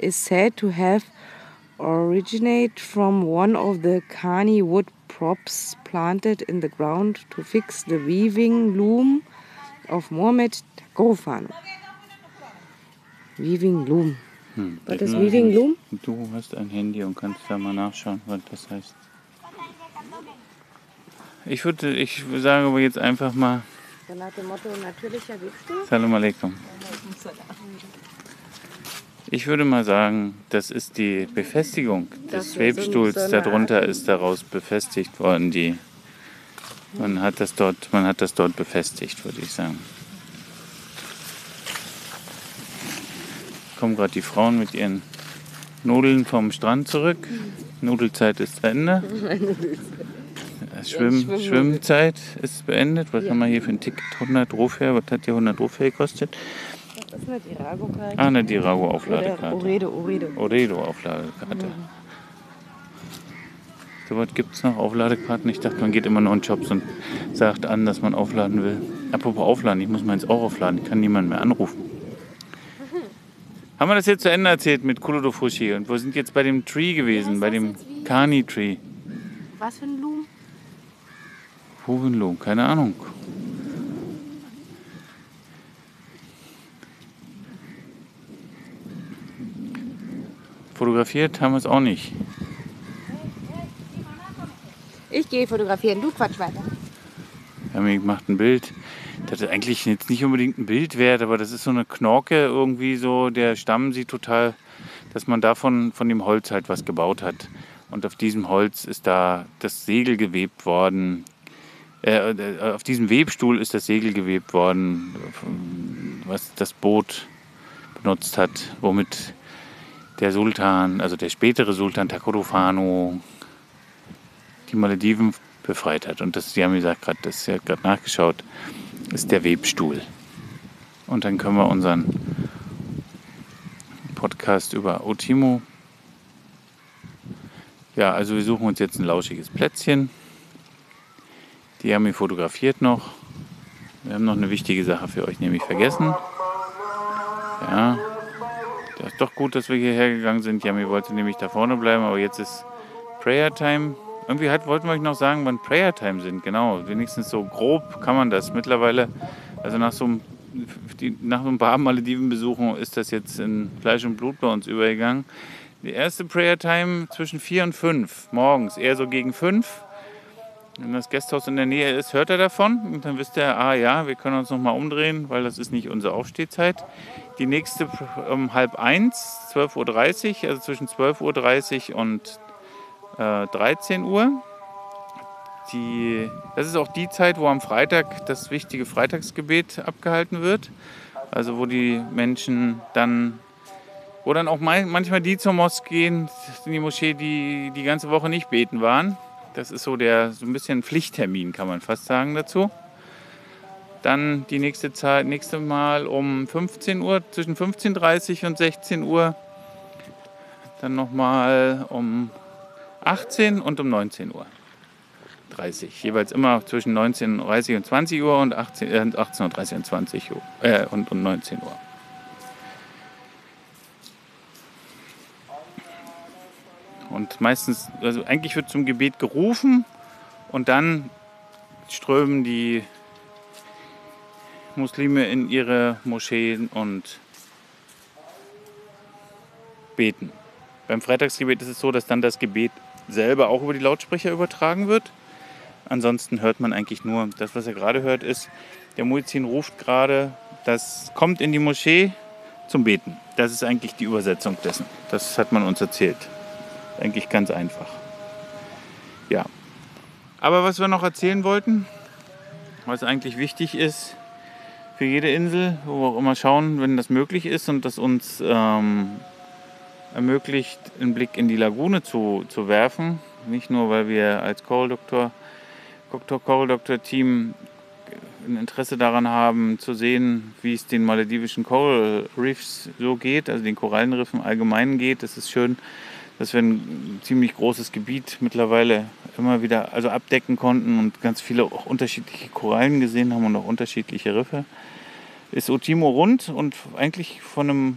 is said to have originated from one of the kani wood props planted in the ground to fix the weaving loom of Mohammed Gofan. Weaving loom. Hm. Was ist Weaving. Loom? Du hast ein Handy und kannst da mal nachschauen, was das heißt. Ich würde, ich sage aber jetzt einfach mal Dann nach dem Motto natürlicher Webstuhl. Salam alaikum. Ich würde mal sagen, das ist die Befestigung des Webstuhls. Darunter ist daraus befestigt worden. Die, man, hat das dort, man hat das dort befestigt, würde ich sagen. Kommen gerade die Frauen mit ihren Nudeln vom Strand zurück. Nudelzeit ist zu Ende. Schwimm, Schwimmnudel. Schwimmzeit ist beendet. Was Ja. haben wir hier für ein Ticket? 100 Rufher. Was hat die 100 Rufher gekostet? Das ist eine Dirago-Karte. Ah, eine Dirago-Aufladekarte. Oredo, Oredo. Oredo-Aufladekarte. So was gibt es noch, Aufladekarten? Ich dachte, man geht immer nur in Jobs und sagt an, dass man aufladen will. Apropos aufladen, ich muss meins auch aufladen. Ich kann niemanden mehr anrufen. Haben wir das jetzt zu Ende erzählt mit Kurodofushi? Und wir sind jetzt bei dem Tree gewesen, bei dem Kani Tree. Was für ein Loom? Hohenloh, keine Ahnung. Fotografiert haben wir es auch nicht. Ich gehe fotografieren, du quatsch weiter. Wir haben gemacht ein Bild. Das ist eigentlich jetzt nicht unbedingt ein Bild wert, aber das ist so eine Knorke irgendwie so. Der Stamm sieht total, dass man davon von dem Holz halt was gebaut hat. Und auf diesem Holz ist da das Segel gewebt worden. Äh, äh, auf diesem Webstuhl ist das Segel gewebt worden, was das Boot benutzt hat, womit der Sultan, also der spätere Sultan Takodofano, die Malediven befreit hat. Und das, die haben gesagt, gerade, das hat gerade nachgeschaut, ist der Webstuhl. Und dann können wir unseren Podcast über Otimo. Ja, also wir suchen uns jetzt ein lauschiges Plätzchen. Die haben wir fotografiert noch. Wir haben noch eine wichtige Sache für euch nämlich vergessen. Ja, das ist doch gut, dass wir hierher gegangen sind. Yami wollte nämlich da vorne bleiben, aber jetzt ist Prayer Time. Irgendwie hat, wollten wir euch noch sagen, wann Prayer Time sind. Genau, wenigstens so grob kann man das mittlerweile. Also nach so einem, die, nach so ein paar Malediven-Besuchen ist das jetzt in Fleisch und Blut bei uns übergegangen. Die erste Prayer Time zwischen 4 und 5 morgens, eher so gegen 5. Wenn das Gasthaus in der Nähe ist, hört er davon und dann wisst ihr, ah ja, wir können uns nochmal umdrehen, weil das ist nicht unsere Aufstehzeit. Die nächste um halb eins, 12.30 Uhr, also zwischen 12.30 Uhr und äh, 13 Uhr. Die, das ist auch die Zeit, wo am Freitag das wichtige Freitagsgebet abgehalten wird. Also wo die Menschen dann, wo dann auch manchmal die zur Moschee gehen, in die Moschee, die die ganze Woche nicht beten waren. Das ist so der so ein bisschen Pflichttermin, kann man fast sagen dazu. Dann die nächste Zeit, nächste Mal um 15 Uhr, zwischen 15.30 Uhr und 16 Uhr. Dann nochmal um 18 und um 19 Uhr. 30. Jeweils immer zwischen 19.30 und 20 Uhr und 18, äh, 18.30 und 20 Uhr äh, und, und 19 Uhr. Und meistens, also eigentlich wird zum Gebet gerufen und dann strömen die Muslime in ihre Moscheen und beten. Beim Freitagsgebet ist es so, dass dann das Gebet selber auch über die Lautsprecher übertragen wird. Ansonsten hört man eigentlich nur, das was ihr gerade hört, ist, der Muezzin ruft gerade, das kommt in die Moschee zum Beten. Das ist eigentlich die Übersetzung dessen. Das hat man uns erzählt. Eigentlich ganz einfach. Ja. Aber was wir noch erzählen wollten, was eigentlich wichtig ist für jede Insel, wo wir auch immer schauen, wenn das möglich ist und das uns ähm, ermöglicht, einen Blick in die Lagune zu, zu werfen. Nicht nur, weil wir als Coral Doctor, Coral Doctor Team ein Interesse daran haben, zu sehen, wie es den maledivischen Coral Reefs so geht, also den Korallenriffen allgemein geht. Es ist schön, dass wir ein ziemlich großes Gebiet mittlerweile immer wieder also abdecken konnten und ganz viele auch unterschiedliche Korallen gesehen haben und auch unterschiedliche Riffe. Ist Otimo rund und eigentlich von einem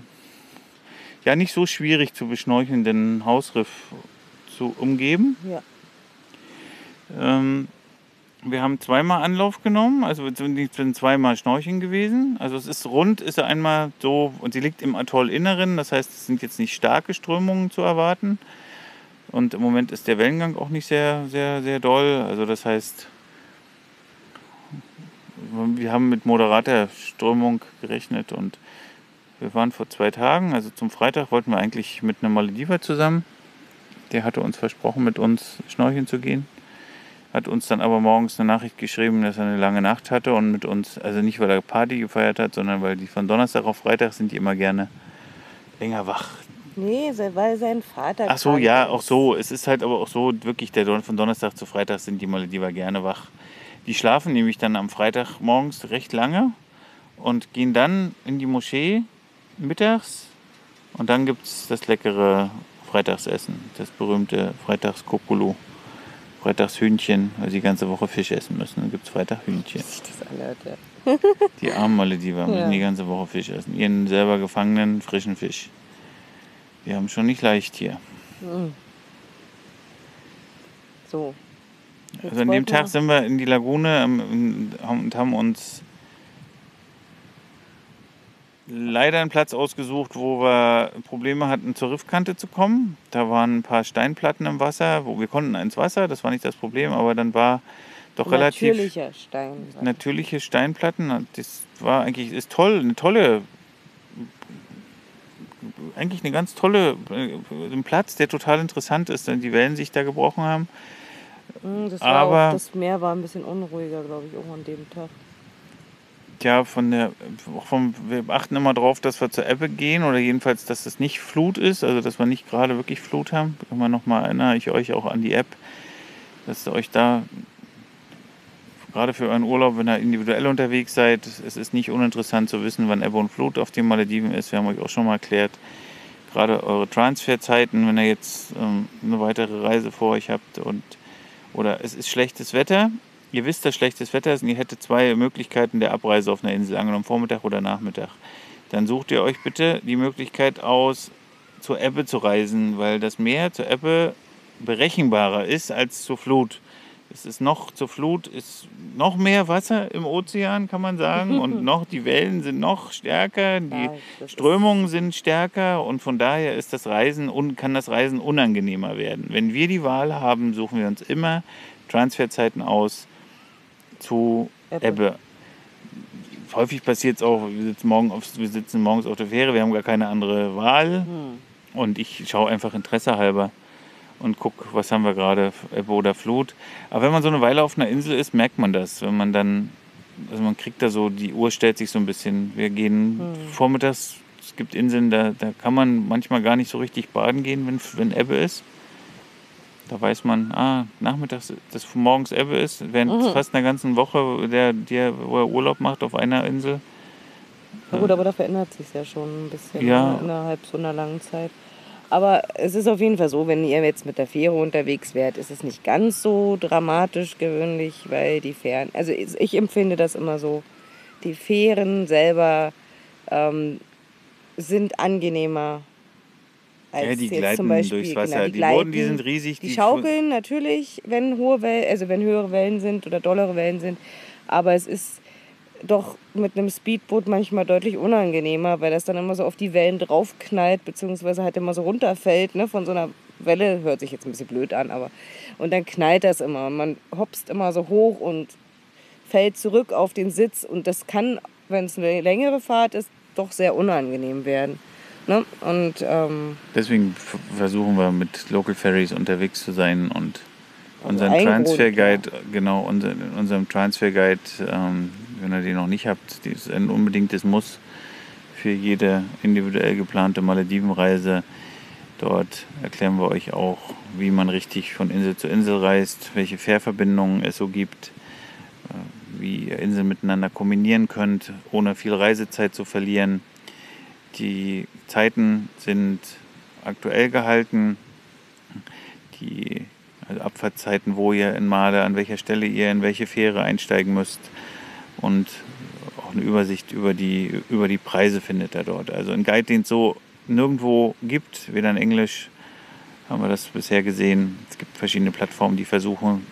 ja nicht so schwierig zu beschnorchelnden Hausriff zu umgeben. Ja. Ähm, wir haben zweimal Anlauf genommen, also wir sind zweimal Schnorcheln gewesen. Also es ist rund, ist einmal so und sie liegt im Atollinneren, das heißt, es sind jetzt nicht starke Strömungen zu erwarten. Und im Moment ist der Wellengang auch nicht sehr, sehr, sehr doll. Also das heißt, wir haben mit moderater Strömung gerechnet und wir waren vor zwei Tagen, also zum Freitag wollten wir eigentlich mit einem Malediver zusammen. Der hatte uns versprochen, mit uns schnorcheln zu gehen hat uns dann aber morgens eine Nachricht geschrieben, dass er eine lange Nacht hatte und mit uns, also nicht weil er Party gefeiert hat, sondern weil die von Donnerstag auf Freitag sind die immer gerne länger wach. Nee, weil sein Vater. Ach so, ja, auch so. Es ist halt aber auch so, wirklich, der Don von Donnerstag zu Freitag sind die Malediver gerne wach. Die schlafen nämlich dann am Freitag morgens recht lange und gehen dann in die Moschee mittags und dann gibt es das leckere Freitagsessen, das berühmte Freitagskokulu. Freitagshühnchen, weil sie die ganze Woche Fisch essen müssen. Dann gibt es. Das anhört, ja. Die armen Malediver müssen Ja. die ganze Woche Fisch essen. Ihren selber gefangenen frischen Fisch. Die haben schon nicht leicht hier. So. Jetzt Also an dem Tag wir- sind wir in die Lagune ähm, und haben uns leider einen Platz ausgesucht, wo wir Probleme hatten, zur Riffkante zu kommen. Da waren ein paar Steinplatten im Wasser, wo wir konnten ins Wasser, das war nicht das Problem, aber dann war doch relativ Natürlicher Stein. natürliche Steinplatten. Das war eigentlich ist toll, eine tolle, eigentlich eine ganz tolle, äh, ein Platz, der total interessant ist, denn die Wellen sich da gebrochen haben. Mm, Das, Aber- auch, das Meer war ein bisschen unruhiger, glaube ich, auch an dem Tag. Ja, von der, vom, wir achten immer drauf, dass wir zur Ebbe gehen oder jedenfalls, dass es nicht Flut ist, also dass wir nicht gerade wirklich Flut haben. Immer noch mal erinnere ich euch auch an die App, dass ihr euch da gerade für euren Urlaub, wenn ihr individuell unterwegs seid, es ist nicht uninteressant zu wissen, wann Ebbe und Flut auf den Malediven ist. Wir haben euch auch schon mal erklärt, gerade eure Transferzeiten, wenn ihr jetzt ähm, eine weitere Reise vor euch habt und oder es ist schlechtes Wetter. Ihr wisst, dass schlechtes Wetter ist und ihr hättet zwei Möglichkeiten der Abreise auf einer Insel, angenommen Vormittag oder Nachmittag. Dann sucht ihr euch bitte die Möglichkeit aus, zur Ebbe zu reisen, weil das Meer zur Ebbe berechenbarer ist als zur Flut. Es ist noch zur Flut ist noch mehr Wasser im Ozean, kann man sagen, und noch die Wellen sind noch stärker, die Ja, Strömungen sind stärker und von daher ist das Reisen un, kann das Reisen unangenehmer werden. Wenn wir die Wahl haben, suchen wir uns immer Transferzeiten aus zu Ebbe. Ebbe. Häufig passiert es auch, wir sitzen, morgen auf, wir sitzen morgens auf der Fähre, wir haben gar keine andere Wahl Hm. und ich schaue einfach Interesse halber und gucke, was haben wir gerade, Ebbe oder Flut. Aber wenn man so eine Weile auf einer Insel ist, merkt man das. Wenn man dann, also man kriegt da so, die Uhr stellt sich so ein bisschen. Wir gehen vormittags, es gibt Inseln, da, da kann man manchmal gar nicht so richtig baden gehen, wenn, wenn Ebbe ist. Da weiß man, ah, nachmittags, dass morgens Ebbe ist, während fast einer ganzen Woche, der, der, wo er Urlaub macht auf einer Insel. Na gut, aber da verändert sich ja schon ein bisschen Ja. ne, innerhalb so einer langen Zeit. Aber es ist auf jeden Fall so, wenn ihr jetzt mit der Fähre unterwegs wärt, ist es nicht ganz so dramatisch gewöhnlich, weil die Fähren, also ich empfinde das immer so, die Fähren selber ähm, sind angenehmer als Ja, die jetzt gleiten zum Beispiel durchs Wasser. genau, Die Boote, die sind riesig, Die, die schaukeln natürlich, wenn hohe Wellen, also wenn höhere Wellen sind oder dollere Wellen sind, aber es ist doch mit einem Speedboot manchmal deutlich unangenehmer, weil das dann immer so auf die Wellen draufknallt, beziehungsweise halt immer so runterfällt, ne, von so einer Welle, hört sich jetzt ein bisschen blöd an, aber und dann knallt das immer. und Man hopst immer so hoch und fällt zurück auf den Sitz und das kann, wenn es eine längere Fahrt ist, doch sehr unangenehm werden. Ne? Und ähm, Deswegen versuchen wir mit Local Ferries unterwegs zu sein und unseren ein Transfer Grund, ja. Guide, genau, unser, unserem Transfer Guide, ähm, wenn ihr den noch nicht habt, ist ein unbedingtes Muss für jede individuell geplante Maledivenreise. Dort erklären wir euch auch, wie man richtig von Insel zu Insel reist, welche Fährverbindungen es so gibt, äh, wie ihr Inseln miteinander kombinieren könnt, ohne viel Reisezeit zu verlieren. Die Zeiten sind aktuell gehalten. Die also Abfahrtzeiten, wo ihr in Male, an welcher Stelle ihr in welche Fähre einsteigen müsst und auch eine Übersicht über die, über die Preise findet er dort. Also ein Guide, den es so nirgendwo gibt, weder in Englisch haben wir das bisher gesehen. Es gibt verschiedene Plattformen, die versuchen,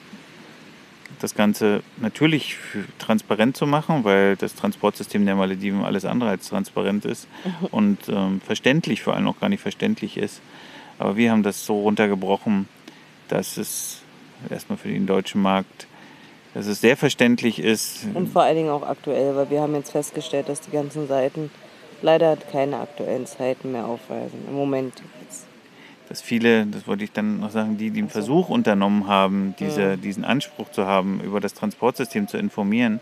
das Ganze natürlich transparent zu machen, weil das Transportsystem der Malediven alles andere als transparent ist und ähm, verständlich, vor allem auch gar nicht verständlich ist. Aber wir haben das so runtergebrochen, dass es erstmal für den deutschen Markt, dass es sehr verständlich ist. Und vor allen Dingen auch aktuell, weil wir haben jetzt festgestellt, dass die ganzen Seiten leider keine aktuellen Zeiten mehr aufweisen. Im Moment. Dass viele, das wollte ich dann noch sagen, die, die den Versuch unternommen haben, diese, diesen Anspruch zu haben, über das Transportsystem zu informieren,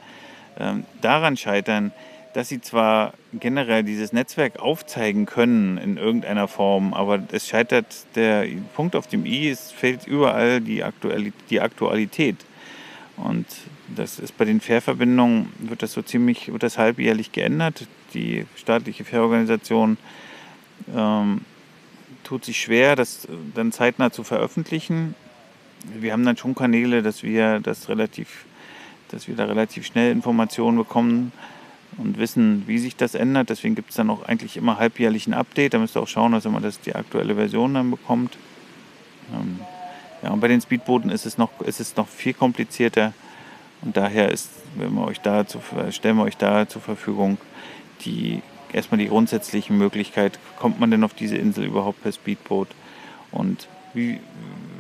ähm, daran scheitern, dass sie zwar generell dieses Netzwerk aufzeigen können in irgendeiner Form, aber es scheitert der Punkt auf dem i, es fehlt überall die, Aktuali die Aktualität. Und das ist bei den Fährverbindungen, wird das so ziemlich, wird das halbjährlich geändert. Die staatliche Fährorganisation ähm, tut sich schwer, das dann zeitnah zu veröffentlichen. Wir haben dann schon Kanäle, dass wir das relativ, dass wir da relativ schnell Informationen bekommen und wissen, wie sich das ändert. Deswegen gibt es dann auch eigentlich immer halbjährlich ein Update. Da müsst ihr auch schauen, dass mal das die aktuelle Version dann bekommt. Ähm, ja, und bei den Speedbooten ist es noch, ist es noch viel komplizierter. Und daher ist, wenn wir euch da zu, stellen wir euch da zur Verfügung die erstmal die grundsätzliche Möglichkeit, kommt man denn auf diese Insel überhaupt per Speedboot? Und wie,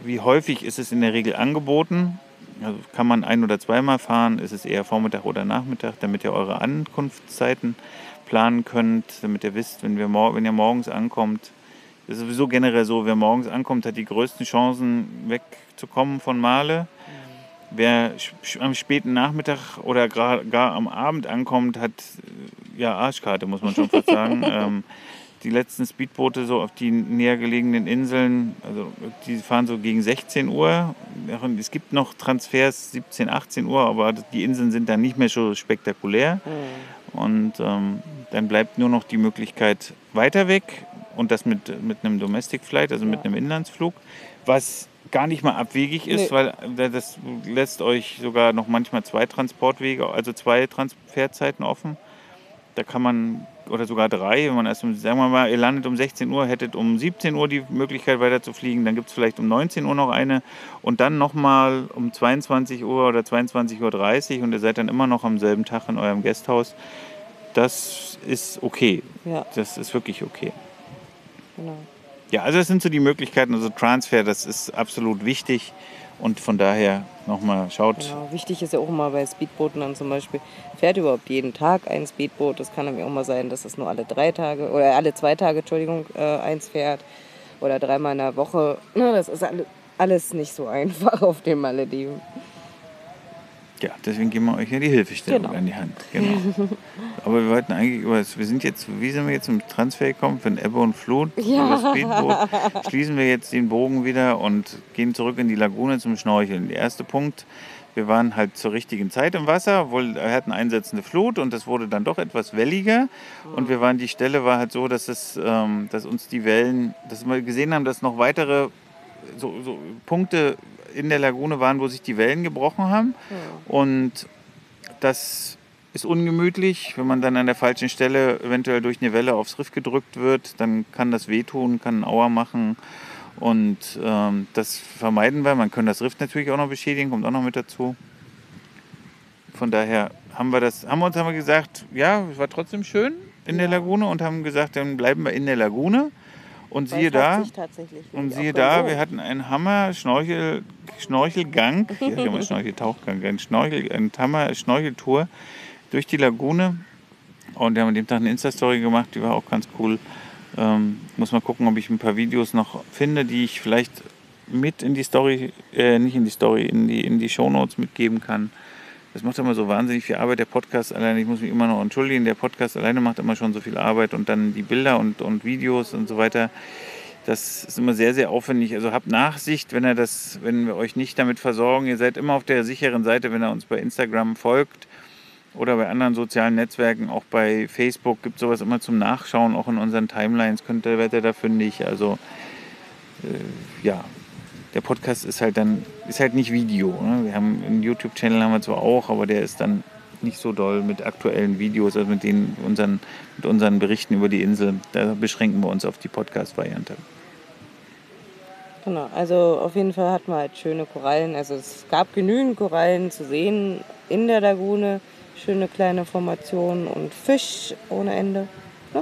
wie häufig ist es in der Regel angeboten? Also kann man ein- oder zweimal fahren? Ist es eher Vormittag oder Nachmittag, damit ihr eure Ankunftszeiten planen könnt, damit ihr wisst, wenn, wir wenn ihr morgens ankommt, das ist sowieso generell so, wer morgens ankommt, hat die größten Chancen wegzukommen von Male. Wer am späten Nachmittag oder gar, am Abend ankommt, hat ja Arschkarte, muss man schon fast sagen. ähm, die letzten Speedboote so auf die näher gelegenen Inseln, also die fahren so gegen 16 Uhr. Es gibt noch Transfers 17, 18 Uhr, aber die Inseln sind dann nicht mehr so spektakulär. Und ähm, dann bleibt nur noch die Möglichkeit weiter weg und das mit, mit einem Domestic Flight, also mit einem Inlandsflug, was gar nicht mal abwegig ist, Nee. weil äh, das lässt euch sogar noch manchmal zwei Transportwege, also zwei Transferzeiten offen. Da kann man, oder sogar drei, wenn man erst, um, sagen wir mal, ihr landet um 16 Uhr, hättet um 17 Uhr die Möglichkeit weiter zu fliegen, dann gibt es vielleicht um 19 Uhr noch eine und dann nochmal um 22 Uhr oder 22.30 Uhr und ihr seid dann immer noch am selben Tag in eurem Gasthaus. Das ist okay. Ja, Das ist wirklich okay. genau. Ja, also das sind so die Möglichkeiten. Also Transfer, das ist absolut wichtig. Und von daher nochmal schaut. Genau. Wichtig ist ja auch immer bei Speedbooten dann zum Beispiel, fährt überhaupt jeden Tag ein Speedboot. Das kann nämlich auch mal sein, dass es nur alle drei Tage oder alle zwei Tage, Entschuldigung, äh, eins fährt oder dreimal in der Woche. Na, das ist alle, alles nicht so einfach auf den Malediven. Ja, deswegen geben wir euch ja die Hilfestellung Genau. an die Hand. Genau. Aber wir wollten eigentlich über das, wir sind jetzt, wie sind wir jetzt zum Transfer gekommen? Von Ebbe und Flut Ja. das Speedboot. Schließen wir jetzt den Bogen wieder und gehen zurück in die Lagune zum Schnorcheln. Der erste Punkt wir waren halt zur richtigen Zeit im Wasser, obwohl wir hatten einsetzende Flut und es wurde dann doch etwas welliger. Und wir waren, die Stelle war halt so, dass, es, ähm, dass uns die Wellen, dass wir gesehen haben, dass noch weitere so, so Punkte in der Lagune waren, wo sich die Wellen gebrochen haben. Und das ist ungemütlich. Wenn man dann an der falschen Stelle eventuell durch eine Welle aufs Riff gedrückt wird, dann kann das wehtun, kann einen Auer machen. Und ähm, das vermeiden wir. Man kann das Riff natürlich auch noch beschädigen, kommt auch noch mit dazu. Von daher haben wir das, haben wir uns haben wir gesagt, ja, es war trotzdem schön in der Lagune und haben gesagt, dann bleiben wir in der Lagune. Und siehe da, und siehe da, wir hatten einen Hammer Schnorchel, Schnorchelgang, ja, immer Schnorcheltauchgang, ein Schnorchel, eine Hammer Schnorcheltour durch die Lagune. Und wir haben an dem Tag eine Insta-Story gemacht, die war auch ganz cool. Ähm, muss mal gucken, ob ich ein paar Videos noch finde, die ich vielleicht mit in die Story, äh, nicht in die Story, in die, in die Shownotes mitgeben kann. Das macht immer so wahnsinnig viel Arbeit, der Podcast alleine. Ich muss mich immer noch entschuldigen, der Podcast alleine macht immer schon so viel Arbeit und dann die Bilder und, und Videos und so weiter. Das ist immer sehr, sehr aufwendig. Also habt Nachsicht, wenn, er das, wenn wir euch nicht damit versorgen. Ihr seid immer auf der sicheren Seite, wenn ihr uns bei Instagram folgt oder bei anderen sozialen Netzwerken. Auch bei Facebook gibt es sowas immer zum Nachschauen. Auch in unseren Timelines könnt ihr, werdet ihr da fündig. Also äh, ja, der Podcast ist halt dann, ist halt nicht Video. Ne? Wir haben einen YouTube-Channel haben wir zwar auch, aber der ist dann nicht so doll mit aktuellen Videos, also mit, den, unseren, mit unseren Berichten über die Insel. Da beschränken wir uns auf die Podcast-Variante. Genau, also auf jeden Fall hatten wir halt schöne Korallen. Also es gab genügend Korallen zu sehen in der Lagune. Schöne kleine Formationen und Fisch ohne Ende.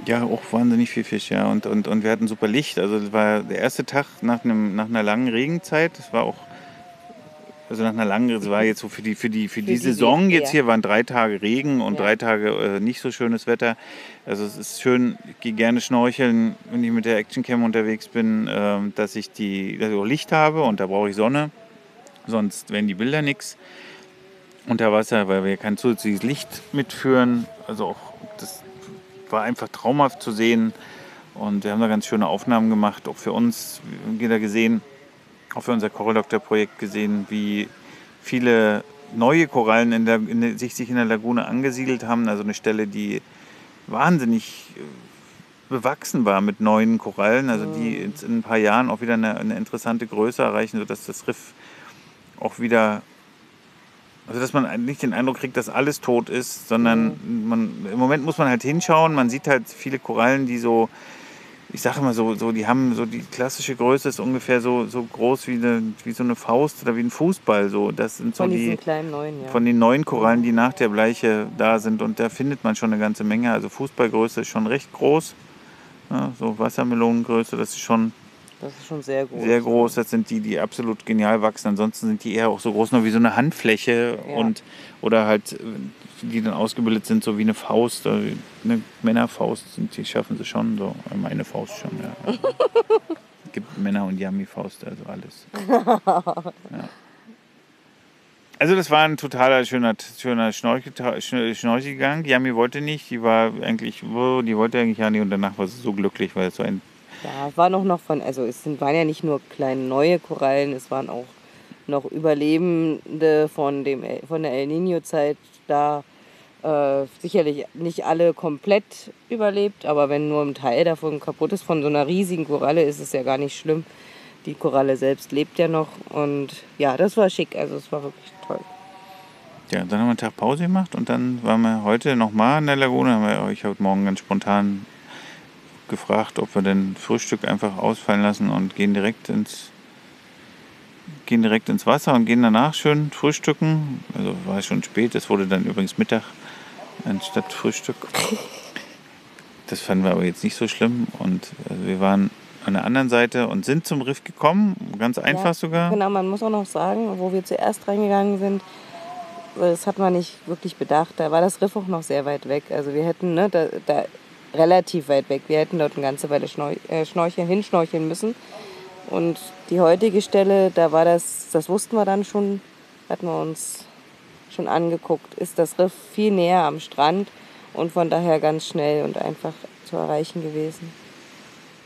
Ja, auch wahnsinnig viel Fisch, ja. Und, und, und wir hatten super Licht. Also das war der erste Tag nach, einem, nach einer langen Regenzeit. Das war auch, also nach einer langen, das war jetzt so für die, für die, für die die Saison Se- jetzt ja. hier waren drei Tage Regen und Ja. drei Tage äh, nicht so schönes Wetter. Also es ist schön, ich gehe gerne schnorcheln, wenn ich mit der Actioncam unterwegs bin, ähm, dass ich die, dass ich auch Licht habe und da brauche ich Sonne. Sonst werden die Bilder nichts unter Wasser, weil wir kein zusätzliches Licht mitführen. Also auch war einfach traumhaft zu sehen. Und wir haben da ganz schöne Aufnahmen gemacht, auch für uns. Jeder gesehen, auch für unser Coral Doctor Projekt gesehen, wie viele neue Korallen in der, in sich, sich in der Lagune angesiedelt haben. Also eine Stelle, die wahnsinnig äh, bewachsen war mit neuen Korallen, also die jetzt in ein paar Jahren auch wieder eine, eine interessante Größe erreichen, sodass das Riff auch wieder also dass man nicht den Eindruck kriegt, dass alles tot ist, sondern man, im Moment muss man halt hinschauen. Man sieht halt viele Korallen, die so, ich sage immer so, so, die haben so die klassische Größe ist ungefähr so, so groß wie, eine, wie so eine Faust oder wie ein Fußball. So. Das sind so Von die kleinen neuen, ja. von den neuen Korallen, die nach der Bleiche da sind. Und da findet man schon eine ganze Menge. Also Fußballgröße ist schon recht groß. Ja, so Wassermelonengröße, das ist schon Das ist schon sehr groß. sehr groß. Das sind die, die absolut genial wachsen. Ansonsten sind die eher auch so groß, nur wie so eine Handfläche Ja. und oder halt, die dann ausgebildet sind, so wie eine Faust, äh, eine Männerfaust sind, die schaffen sie schon so. Meine Faust schon, ja. Es gibt Männer- und Yummy-Faust, also alles. Ja. Also das war ein totaler schöner, schöner Schnorchelgang. Yami wollte nicht, die war eigentlich, oh, die wollte eigentlich ja nicht und danach war sie so glücklich, weil es so ein Ja, es war noch von, also es sind, waren ja nicht nur kleine neue Korallen, es waren auch noch Überlebende von, dem, von der El Nino-Zeit da. Äh, sicherlich nicht alle komplett überlebt, aber wenn nur ein Teil davon kaputt ist von so einer riesigen Koralle, ist es ja gar nicht schlimm. Die Koralle selbst lebt ja noch und ja, das war schick, also es war wirklich toll. Ja, dann haben wir einen Tag Pause gemacht und dann waren wir heute nochmal in der Lagune. Haben wir euch heute Morgen ganz spontan gefragt, ob wir denn Frühstück einfach ausfallen lassen und gehen direkt ins gehen direkt ins Wasser und gehen danach schön frühstücken. Also war schon spät, es wurde dann übrigens Mittag anstatt Frühstück. Das fanden wir aber jetzt nicht so schlimm und also wir waren an der anderen Seite und sind zum Riff gekommen, ganz einfach Ja, sogar. Genau, man muss auch noch sagen, wo wir zuerst reingegangen sind, das hat man nicht wirklich bedacht, da war das Riff auch noch sehr weit weg. Also wir hätten ne, da, da relativ weit weg, wir hätten dort eine ganze Weile äh, schnorcheln, hinschnorcheln müssen. Und die heutige Stelle, da war das, das wussten wir dann schon, hatten wir uns schon angeguckt, ist das Riff viel näher am Strand und von daher ganz schnell und einfach zu erreichen gewesen.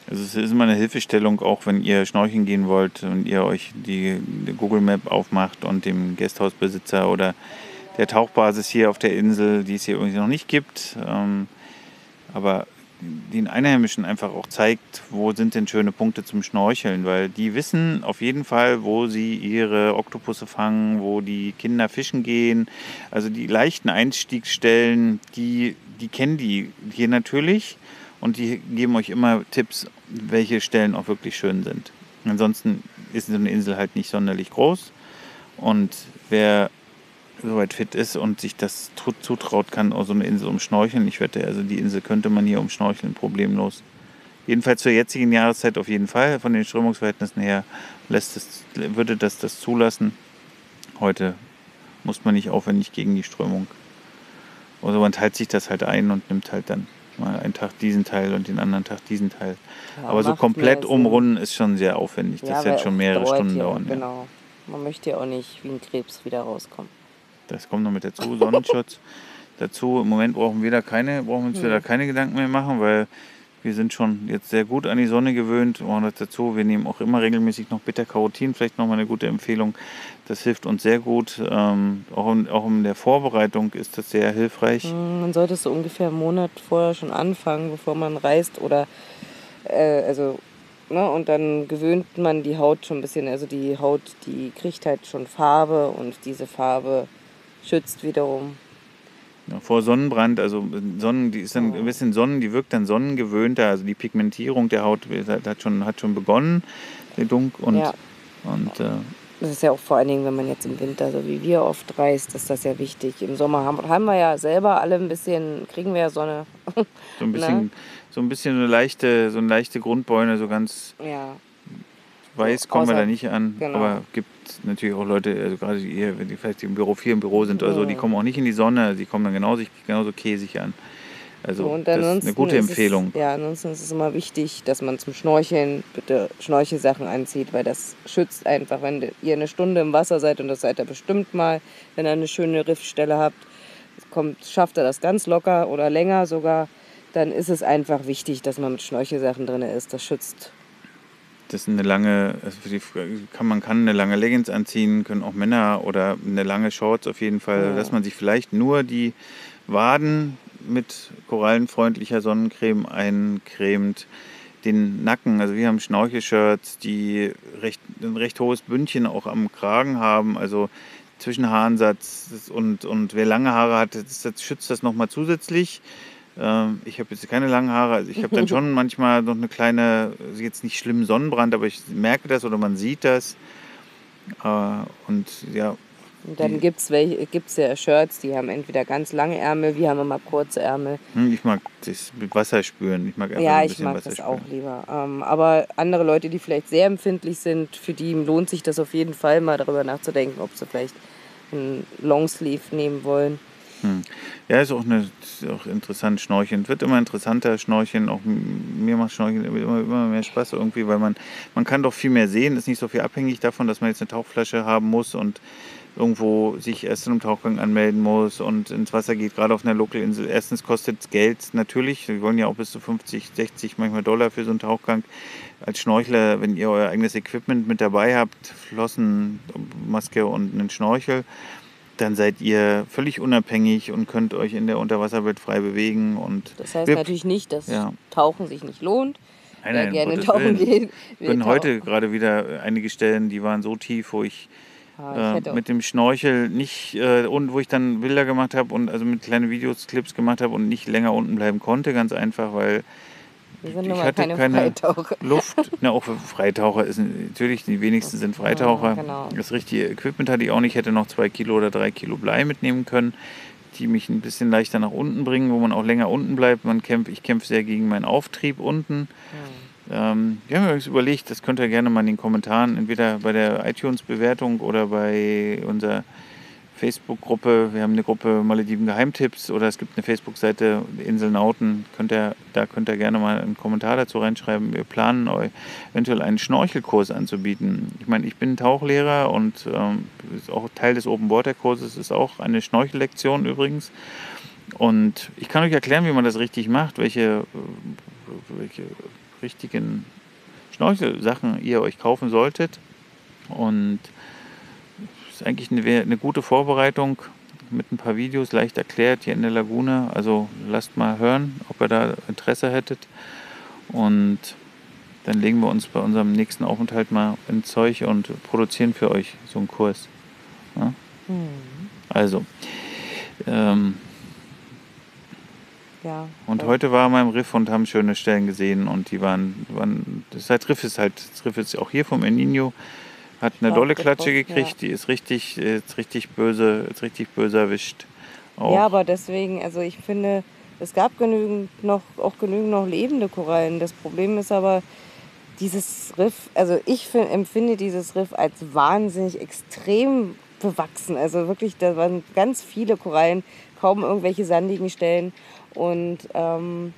Also es ist immer eine Hilfestellung, auch wenn ihr schnorcheln gehen wollt und ihr euch die, die Google Map aufmacht und dem Gasthausbesitzer oder der Tauchbasis hier auf der Insel, die es hier irgendwie noch nicht gibt, ähm, aber den Einheimischen einfach auch zeigt, wo sind denn schöne Punkte zum Schnorcheln, weil die wissen auf jeden Fall, wo sie ihre Oktopusse fangen, wo die Kinder fischen gehen. Also die leichten Einstiegsstellen, die, die kennen die hier natürlich und die geben euch immer Tipps, welche Stellen auch wirklich schön sind. Ansonsten ist so eine Insel halt nicht sonderlich groß und wer soweit fit ist und sich das zutraut, kann auch so eine Insel umschnorcheln. Ich wette, also die Insel könnte man hier umschnorcheln, problemlos. Jedenfalls zur jetzigen Jahreszeit auf jeden Fall. Von den Strömungsverhältnissen her lässt es, würde das das zulassen. Heute muss man nicht aufwendig gegen die Strömung. Also man teilt sich das halt ein und nimmt halt dann mal einen Tag diesen Teil und den anderen Tag diesen Teil. Ja, Aber so komplett umrunden ist schon sehr aufwendig. Das ja, wird schon mehrere Stunden dauern. Genau. Man möchte ja auch nicht wie ein Krebs wieder rauskommen. Das kommt noch mit dazu, Sonnenschutz. dazu, im Moment brauchen wir da keine, brauchen uns ja. keine Gedanken mehr machen, weil wir sind schon jetzt sehr gut an die Sonne gewöhnt. Und dazu, wir nehmen auch immer regelmäßig noch Beta-Carotin, vielleicht nochmal eine gute Empfehlung. Das hilft uns sehr gut. Ähm, auch, in, auch in der Vorbereitung ist das sehr hilfreich. Hm, man sollte es so ungefähr einen Monat vorher schon anfangen, bevor man reist oder äh, also Ne? Und dann gewöhnt man die Haut schon ein bisschen. Also die Haut, die kriegt halt schon Farbe und diese Farbe schützt wiederum. Ja, vor Sonnenbrand, also Sonnen, die ist dann ein bisschen Sonnen, die wirkt dann sonnengewöhnter, also die Pigmentierung der Haut hat schon, hat schon begonnen, der Dunk und, ja. und äh, das ist ja auch vor allen Dingen, wenn man jetzt im Winter, so wie wir oft reist, ist das ja wichtig. Im Sommer haben, haben wir ja selber alle ein bisschen, kriegen wir ja Sonne. So ein bisschen, ne? so ein bisschen eine leichte, so eine leichte Grundbeune, so ganz ja. Weiß kommen wir da nicht an. Genau. Aber gibt natürlich auch Leute, also gerade die, die vielleicht im Büro, viel im Büro sind oder so, die kommen auch nicht in die Sonne, die kommen dann genauso, genauso käsig an. Also so, das ist eine gute Empfehlung. Es, ja, ansonsten ist es immer wichtig, dass man zum Schnorcheln bitte Schnorchelsachen anzieht, weil das schützt einfach, wenn ihr eine Stunde im Wasser seid und das seid ihr bestimmt mal, wenn ihr eine schöne Riffstelle habt, kommt, schafft ihr das ganz locker oder länger sogar, dann ist es einfach wichtig, dass man mit Schnorchelsachen drin ist. Das schützt das ist eine lange, also die, kann, man kann eine lange Leggings anziehen, können auch Männer oder eine lange Shorts auf jeden Fall, ja. dass man sich vielleicht nur die Waden mit korallenfreundlicher Sonnencreme eincremt, den Nacken, also wir haben Schnorchelshirts, die recht, ein recht hohes Bündchen auch am Kragen haben, also zwischen Haarensatz und, und wer lange Haare hat, das, das schützt das nochmal zusätzlich. Ähm, ich habe jetzt keine langen Haare, also ich habe dann schon manchmal noch eine kleine, jetzt nicht schlimm Sonnenbrand, aber ich merke das oder man sieht das. Äh, und ja. Und dann gibt es gibt's ja Shirts, die haben entweder ganz lange Ärmel, wir haben immer kurze Ärmel. Hm, ich mag das mit Wasser spüren. Ich mag einfach ja, ein ich mag Wasser das spüren. auch lieber. Ähm, aber andere Leute, die vielleicht sehr empfindlich sind, für die lohnt sich das auf jeden Fall mal darüber nachzudenken, ob sie vielleicht einen Longsleeve nehmen wollen. Hm. Ja, ist auch, eine, ist auch interessant, Schnorcheln. Wird immer interessanter, Schnorcheln. Auch mir macht Schnorcheln immer, immer mehr Spaß irgendwie, weil man, man kann doch viel mehr sehen. Ist nicht so viel abhängig davon, dass man jetzt eine Tauchflasche haben muss und irgendwo sich erst in einem Tauchgang anmelden muss und ins Wasser geht, gerade auf einer Lokalinsel. Erstens kostet es Geld natürlich. Wir wollen ja auch bis zu 50, 60, manchmal Dollar für so einen Tauchgang. Als Schnorchler, wenn ihr euer eigenes Equipment mit dabei habt, Flossen, Maske und einen Schnorchel, dann seid ihr völlig unabhängig und könnt euch in der Unterwasserwelt frei bewegen. Und das heißt wir, natürlich nicht, dass ja. Tauchen sich nicht lohnt. Nein, nein, gerne tauchen geht. Wir können heute gerade wieder einige Stellen, die waren so tief, wo ich, ah, ich äh, mit dem Schnorchel nicht äh, und wo ich dann Bilder gemacht habe und also mit kleinen Videos, Clips gemacht habe und nicht länger unten bleiben konnte, ganz einfach, weil wir sind ich hatte keine, keine Freitaucher. Luft. Na, auch Freitaucher ist natürlich, die wenigsten sind Freitaucher. Ja, genau. Das richtige Equipment hatte ich auch nicht. Ich hätte noch zwei Kilo oder drei Kilo Blei mitnehmen können, die mich ein bisschen leichter nach unten bringen, wo man auch länger unten bleibt. Man kämpft, ich kämpfe sehr gegen meinen Auftrieb unten. Ja. Ähm, wir haben uns überlegt, das könnt ihr gerne mal in den Kommentaren, entweder bei der iTunes-Bewertung oder bei unserer Facebook-Gruppe. Wir haben eine Gruppe Malediven Geheimtipps oder es gibt eine Facebook-Seite Inselnauten. Könnt ihr, da könnt ihr gerne mal einen Kommentar dazu reinschreiben. Wir planen euch eventuell einen Schnorchelkurs anzubieten. Ich meine, ich bin Tauchlehrer und ähm, ist auch Teil des Open Water Kurses ist auch eine Schnorchellektion übrigens. Und ich kann euch erklären, wie man das richtig macht, welche, welche richtigen Schnorchelsachen ihr euch kaufen solltet. Und ist eigentlich eine, eine gute Vorbereitung mit ein paar Videos leicht erklärt hier in der Lagune. Also lasst mal hören, ob ihr da Interesse hättet. Und dann legen wir uns bei unserem nächsten Aufenthalt mal ins Zeug und produzieren für euch so einen Kurs. Ja? Mhm. Also, ähm, ja. Und heute waren wir im Riff und haben schöne Stellen gesehen und die waren, waren das Riff ist halt, das Riff ist auch hier vom El Nino, hat eine dolle Klatsche gekriegt, ja. die ist richtig, ist richtig böse, ist richtig böse erwischt. Auch. Ja, aber deswegen, also ich finde, es gab genügend noch, auch genügend noch lebende Korallen. Das Problem ist aber, dieses Riff, also ich find, empfinde dieses Riff als wahnsinnig extrem bewachsen. Also wirklich, da waren ganz viele Korallen, kaum irgendwelche sandigen Stellen. Und ähm,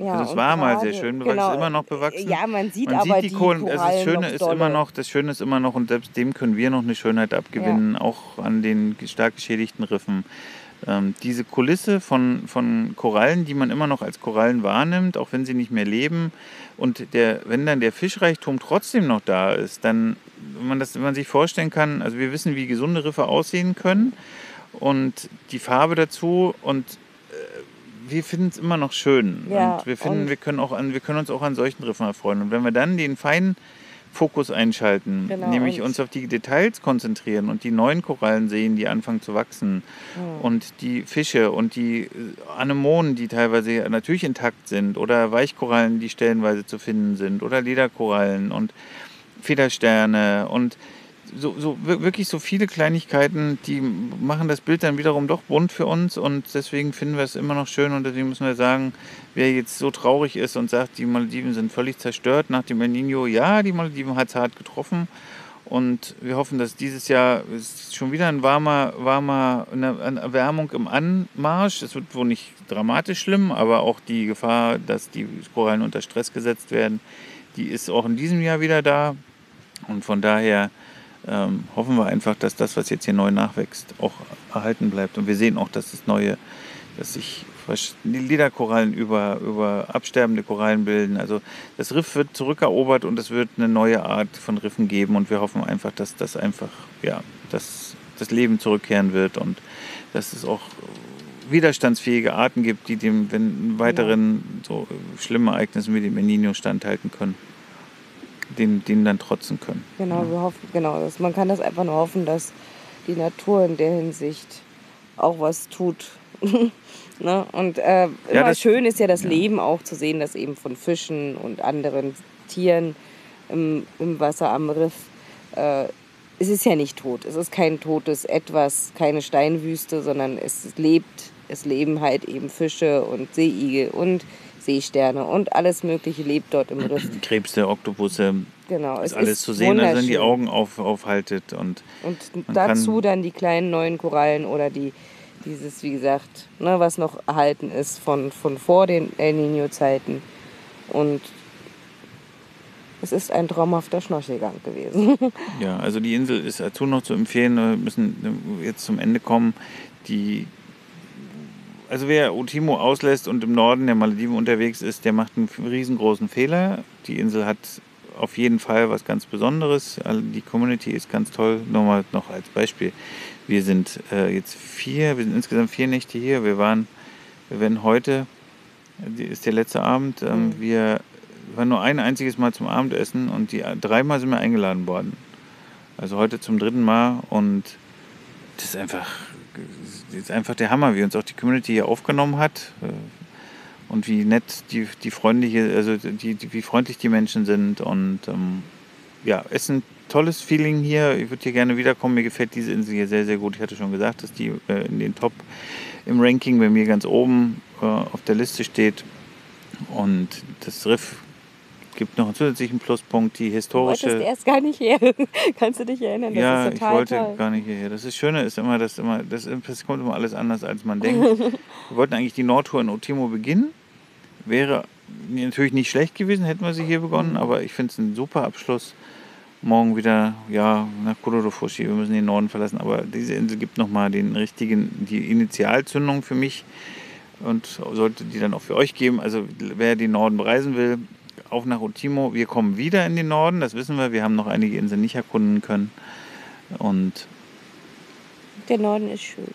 ja, also es war gerade, mal sehr schön bewachsen, genau, ist immer noch bewachsen. Ja, man sieht man aber sieht die, die Kohlen, also das Schöne ist immer noch, das Schöne ist immer noch und selbst dem können wir noch eine Schönheit abgewinnen, ja. auch an den stark geschädigten Riffen. Ähm, diese Kulisse von, von Korallen, die man immer noch als Korallen wahrnimmt, auch wenn sie nicht mehr leben, und der, wenn dann der Fischreichtum trotzdem noch da ist, dann, wenn man, das, wenn man sich vorstellen kann, also wir wissen, wie gesunde Riffe aussehen können und die Farbe dazu und wir finden es immer noch schön. Ja, und wir finden, und wir können, auch an, wir können uns auch an solchen Riffen erfreuen. Und wenn wir dann den feinen Fokus einschalten, genau, nämlich uns auf die Details konzentrieren und die neuen Korallen sehen, die anfangen zu wachsen mhm. und die Fische und die äh, Anemonen, die teilweise natürlich intakt sind oder Weichkorallen, die stellenweise zu finden sind oder Lederkorallen und Federsterne und so, so wirklich so viele Kleinigkeiten, die machen das Bild dann wiederum doch bunt für uns und deswegen finden wir es immer noch schön und deswegen müssen wir sagen, wer jetzt so traurig ist und sagt, die Malediven sind völlig zerstört nach dem El Nino, ja, die Malediven hat es hart getroffen und wir hoffen, dass dieses Jahr ist schon wieder ein warmer, warmer, eine Erwärmung im Anmarsch. Es wird wohl nicht dramatisch schlimm, aber auch die Gefahr, dass die Korallen unter Stress gesetzt werden, die ist auch in diesem Jahr wieder da. Und von daher ähm, hoffen wir einfach, dass das, was jetzt hier neu nachwächst, auch erhalten bleibt. Und wir sehen auch, dass das neue, dass sich Lederkorallen über, über absterbende Korallen bilden. Also das Riff wird zurückerobert und es wird eine neue Art von Riffen geben und wir hoffen einfach, dass das einfach, ja, dass das Leben zurückkehren wird und dass es auch widerstandsfähige Arten gibt, die dem wenn weiteren so schlimmen Ereignissen wie dem Menino standhalten können den, denen dann trotzen können. Genau, wir hoffen, genau. Das, man kann das einfach nur hoffen, dass die Natur in der Hinsicht auch was tut. ne? Und äh, ja, immer schön ist ja das ja. Leben auch zu sehen, dass eben von Fischen und anderen Tieren im, im Wasser am Riff äh, es ist ja nicht tot. Es ist kein totes Etwas, keine Steinwüste, sondern es lebt, es leben halt eben Fische und Seeigel und Seesterne und alles Mögliche lebt dort im Riff. Krebse, Oktopusse, genau, ist alles zu sehen, also wenn die Augen auf, aufhaltet. Und, und dazu dann die kleinen neuen Korallen oder die, dieses, wie gesagt, ne, was noch erhalten ist von, von vor den El Nino-Zeiten. Und es ist ein traumhafter Schnorchelgang gewesen. ja, also die Insel ist dazu noch zu empfehlen. Wir müssen jetzt zum Ende kommen. Die also wer Utimo auslässt und im Norden der Malediven unterwegs ist, der macht einen riesengroßen Fehler. Die Insel hat auf jeden Fall was ganz Besonderes. Die Community ist ganz toll. Nochmal noch als Beispiel. Wir sind äh, jetzt vier, wir sind insgesamt vier Nächte hier. Wir waren, wir werden heute, ist der letzte Abend, ähm, mhm. wir waren nur ein einziges Mal zum Abendessen und die dreimal sind wir eingeladen worden. Also heute zum dritten Mal und das ist einfach ist einfach der Hammer, wie uns auch die Community hier aufgenommen hat äh, und wie nett die, die freundliche, also die, die, wie freundlich die Menschen sind und ähm, ja, es ist ein tolles Feeling hier. Ich würde hier gerne wiederkommen. Mir gefällt diese Insel hier sehr, sehr gut. Ich hatte schon gesagt, dass die äh, in den Top im Ranking bei mir ganz oben äh, auf der Liste steht. Und das Riff gibt noch einen zusätzlichen Pluspunkt, die historische. Du wolltest erst gar nicht her. Kannst du dich erinnern? Das ja, ich wollte toll. gar nicht hierher. Das ist Schöne ist immer, dass immer, das, das kommt immer alles anders, als man denkt. wir wollten eigentlich die Nordtour in Otimo beginnen. Wäre natürlich nicht schlecht gewesen, hätten wir sie hier begonnen, aber ich finde es ein super Abschluss. Morgen wieder, ja, nach Kurodofushi. Wir müssen den Norden verlassen, aber diese Insel gibt nochmal den richtigen, die Initialzündung für mich und sollte die dann auch für euch geben. Also wer den Norden bereisen will, auf nach Ultimo. Wir kommen wieder in den Norden, das wissen wir. Wir haben noch einige Inseln nicht erkunden können. Und Der Norden ist schön.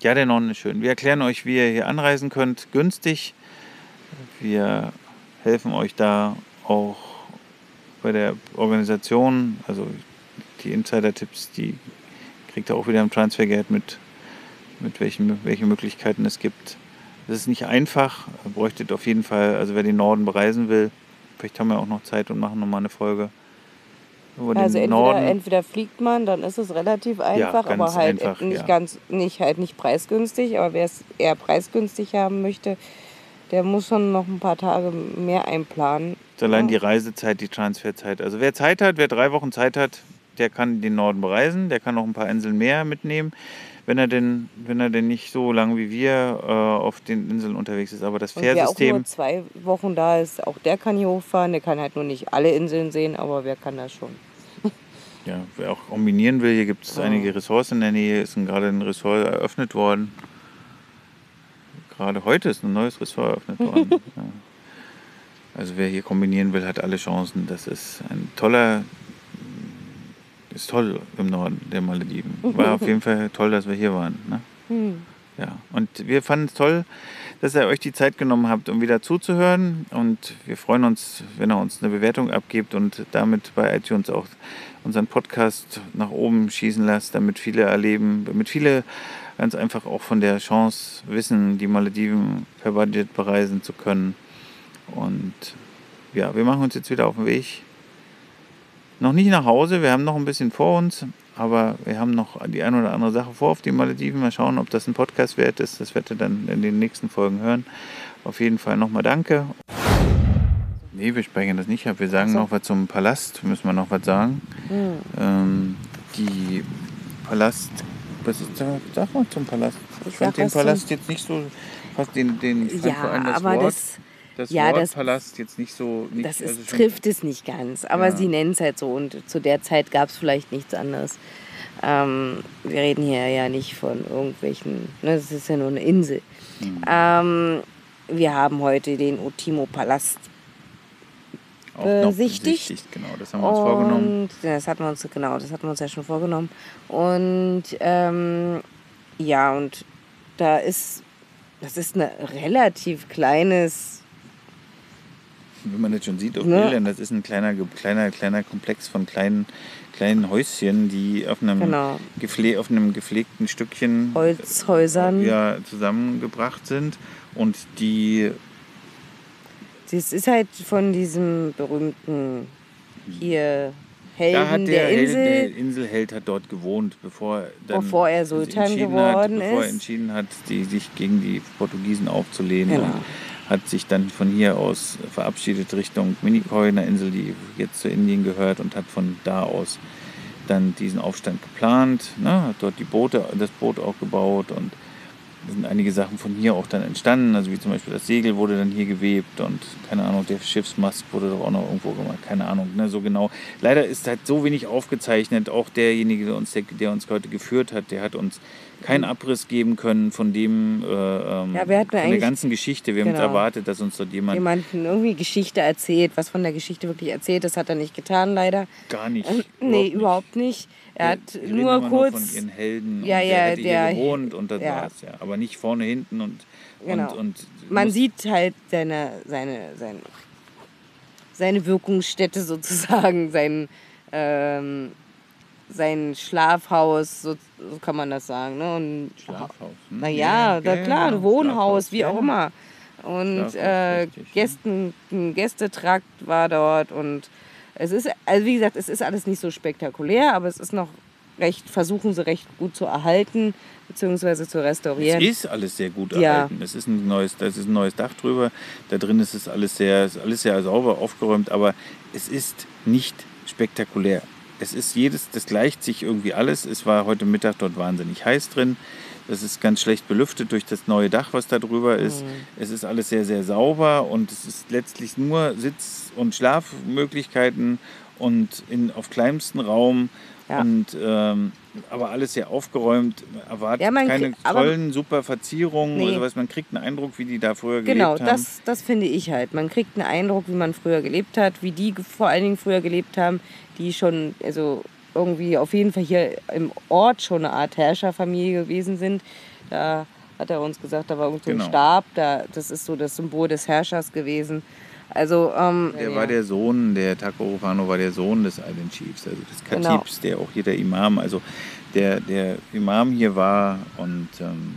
ja, der Norden ist schön. Wir erklären euch, wie ihr hier anreisen könnt, günstig. Wir helfen euch da auch bei der Organisation. Also die Insider-Tipps, die kriegt ihr auch wieder im Transfergeld mit, mit welchen, welche Möglichkeiten es gibt. Es ist nicht einfach, bräuchtet auf jeden Fall, also wer den Norden bereisen will, vielleicht haben wir auch noch Zeit und machen nochmal eine Folge über Also den entweder, Norden. entweder fliegt man, dann ist es relativ einfach, ganz aber halt einfach, nicht ja. ganz, nicht halt nicht preisgünstig. Aber wer es eher preisgünstig haben möchte, der muss schon noch ein paar Tage mehr einplanen. Allein Ja. die Reisezeit, die Transferzeit. Also wer Zeit hat, wer drei Wochen Zeit hat, der kann den Norden bereisen, der kann noch ein paar Inseln mehr mitnehmen, wenn er denn, wenn er denn nicht so lang wie wir äh, auf den Inseln unterwegs ist. Aber das Und wer auch Fährsystem, nur zwei Wochen da ist, auch der kann hier hochfahren. Der kann halt nur nicht alle Inseln sehen, aber wer kann das schon? ja, wer auch kombinieren will, hier gibt es Ah. einige Ressorts in der Nähe, ist gerade ein Ressort eröffnet worden. Gerade heute ist ein neues Ressort eröffnet worden. ja. Also wer hier kombinieren will, hat alle Chancen. Das ist ein toller, ist toll im Norden der Malediven. War auf jeden Fall toll, dass wir hier waren. Ne? Hm. Ja, und wir fanden es toll, dass ihr euch die Zeit genommen habt, um wieder zuzuhören. Und wir freuen uns, wenn ihr uns eine Bewertung abgebt und damit bei iTunes auch unseren Podcast nach oben schießen lasst, damit viele erleben, damit viele ganz einfach auch von der Chance wissen, die Malediven per Budget bereisen zu können. Und ja, wir machen uns jetzt wieder auf den Weg. Noch nicht nach Hause, wir haben noch ein bisschen vor uns, aber wir haben noch die eine oder andere Sache vor auf die Malediven. Mal schauen, ob das ein Podcast wert ist. Das werdet ihr dann in den nächsten Folgen hören. Auf jeden Fall nochmal danke. Nee, wir sprechen das nicht ab. Wir sagen so. noch was zum Palast. Müssen wir noch was sagen. Hm. Ähm, die Palast. Was ist da? Sag mal zum Palast. Ich Ich fand den Palast jetzt nicht so. Fast den, den, Ja, aber Wort, das, das ja, Wort das- Palast jetzt nicht so. Nicht, das also ist, schon- trifft es nicht ganz. Aber Ja. sie nennen es halt so und zu der Zeit gab es vielleicht nichts anderes. Ähm, wir reden hier ja nicht von irgendwelchen, ne, das ist ja nur eine Insel. Mhm. Ähm, wir haben heute den Otimo-Palast besichtigt. Genau, das haben wir uns vorgenommen. Und das hatten wir uns, genau, das hatten wir uns ja schon vorgenommen. Und ähm, ja, und da ist, das ist ein relativ kleines, Wenn man das schon sieht auf Ne? Bildern, das ist ein kleiner, kleiner, kleiner Komplex von kleinen, kleinen Häuschen, die auf einem, Genau. gepfle auf einem gepflegten Stückchen Holzhäusern. ja, zusammengebracht sind und die das ist halt von diesem berühmten hier da hat Helden der, der Held- Insel. der Inselheld hat dort gewohnt, bevor er dann Bevor er Sultan entschieden geworden hat, bevor er ist. entschieden hat, die, sich gegen die Portugiesen aufzulehnen Genau. und hat sich dann von hier aus verabschiedet Richtung Minikoi, einer Insel, die jetzt zu Indien gehört und hat von da aus dann diesen Aufstand geplant, ne, hat dort die Boote, das Boot auch gebaut und sind einige Sachen von hier auch dann entstanden, also wie zum Beispiel das Segel wurde dann hier gewebt und keine Ahnung, der Schiffsmast wurde doch auch noch irgendwo gemacht, keine Ahnung, ne, so genau. Leider ist halt so wenig aufgezeichnet, auch derjenige, der uns, der, der uns heute geführt hat, der hat uns keinen Abriss geben können von dem, äh, ähm, Ja, wir von der ganzen Geschichte. Wir haben Genau. erwartet, dass uns dort jemand Jemanden irgendwie Geschichte erzählt, was von der Geschichte wirklich erzählt, das hat er nicht getan, leider. gar nicht. Ähm, nee, überhaupt nicht. Er hat Wir nur kurz. von ihren Helden. Ja, und ja, der hätte der- hier gewohnt und das ja. war's, ja. Aber nicht vorne, hinten und. Genau. und, und Man sieht halt seine, seine, seine, seine Wirkungsstätte sozusagen, sein, ähm, sein Schlafhaus, so, so kann man das sagen. Ne? Und, Schlafhaus. hm? Naja, da klar, genau, Wohnhaus, Schlafhaus, wie ja. auch immer. Und äh, richtig, ja. Gästen, ein Gästetrakt war dort und es ist, also wie gesagt, es ist alles nicht so spektakulär, aber es ist noch recht, versuchen sie recht gut zu erhalten, beziehungsweise zu restaurieren. Es ist alles sehr gut Ja. erhalten. Es ist ein neues, das ist ein neues Dach drüber. Da drin ist es alles sehr, ist alles sehr sauber aufgeräumt, aber es ist nicht spektakulär. Es ist jedes, das gleicht sich irgendwie alles. Es war heute Mittag dort wahnsinnig heiß drin. Das ist ganz schlecht belüftet durch das neue Dach, was da drüber ist. Mhm. Es ist alles sehr, sehr sauber und es ist letztlich nur Sitz- und Schlafmöglichkeiten und in, auf kleinstem Raum. Ja. Und ähm, aber alles sehr aufgeräumt. Erwartet Ja, man keine tollen, super Verzierungen Nee. oder sowas. Man kriegt einen Eindruck, wie die da früher Genau, gelebt haben. das, das finde ich halt. Man kriegt einen Eindruck, wie man früher gelebt hat, wie die vor allen Dingen früher gelebt haben, die schon, also irgendwie auf jeden Fall hier im Ort schon eine Art Herrscherfamilie gewesen sind. Da hat er uns gesagt, da war irgend so ein Genau. Stab, da, das ist so das Symbol des Herrschers gewesen. Also, ähm, Der war der Sohn, der Tako Rufano war der Sohn des Island Chiefs, also des Genau. Khatibs, der auch hier der Imam, also der, der Imam hier war und ähm,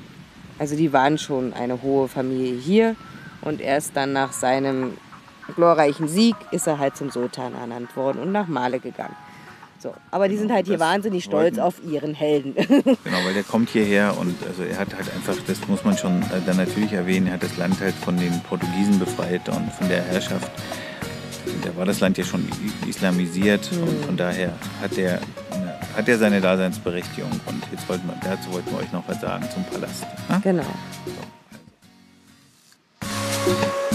Also die waren schon eine hohe Familie hier und erst dann nach seinem glorreichen Sieg ist er halt zum Sultan ernannt worden und nach Male gegangen. So, aber die sind halt hier wahnsinnig stolz wollten- auf ihren Helden. Genau, weil der kommt hierher und also er hat halt einfach, das muss man schon äh, dann natürlich erwähnen, er hat das Land halt von den Portugiesen befreit und von der Herrschaft. Da war das Land ja schon islamisiert und von daher hat er, ne, hat er seine Daseinsberechtigung und jetzt wollten wir, dazu wollten wir euch noch was sagen zum Palast. Ne? genau. So, also.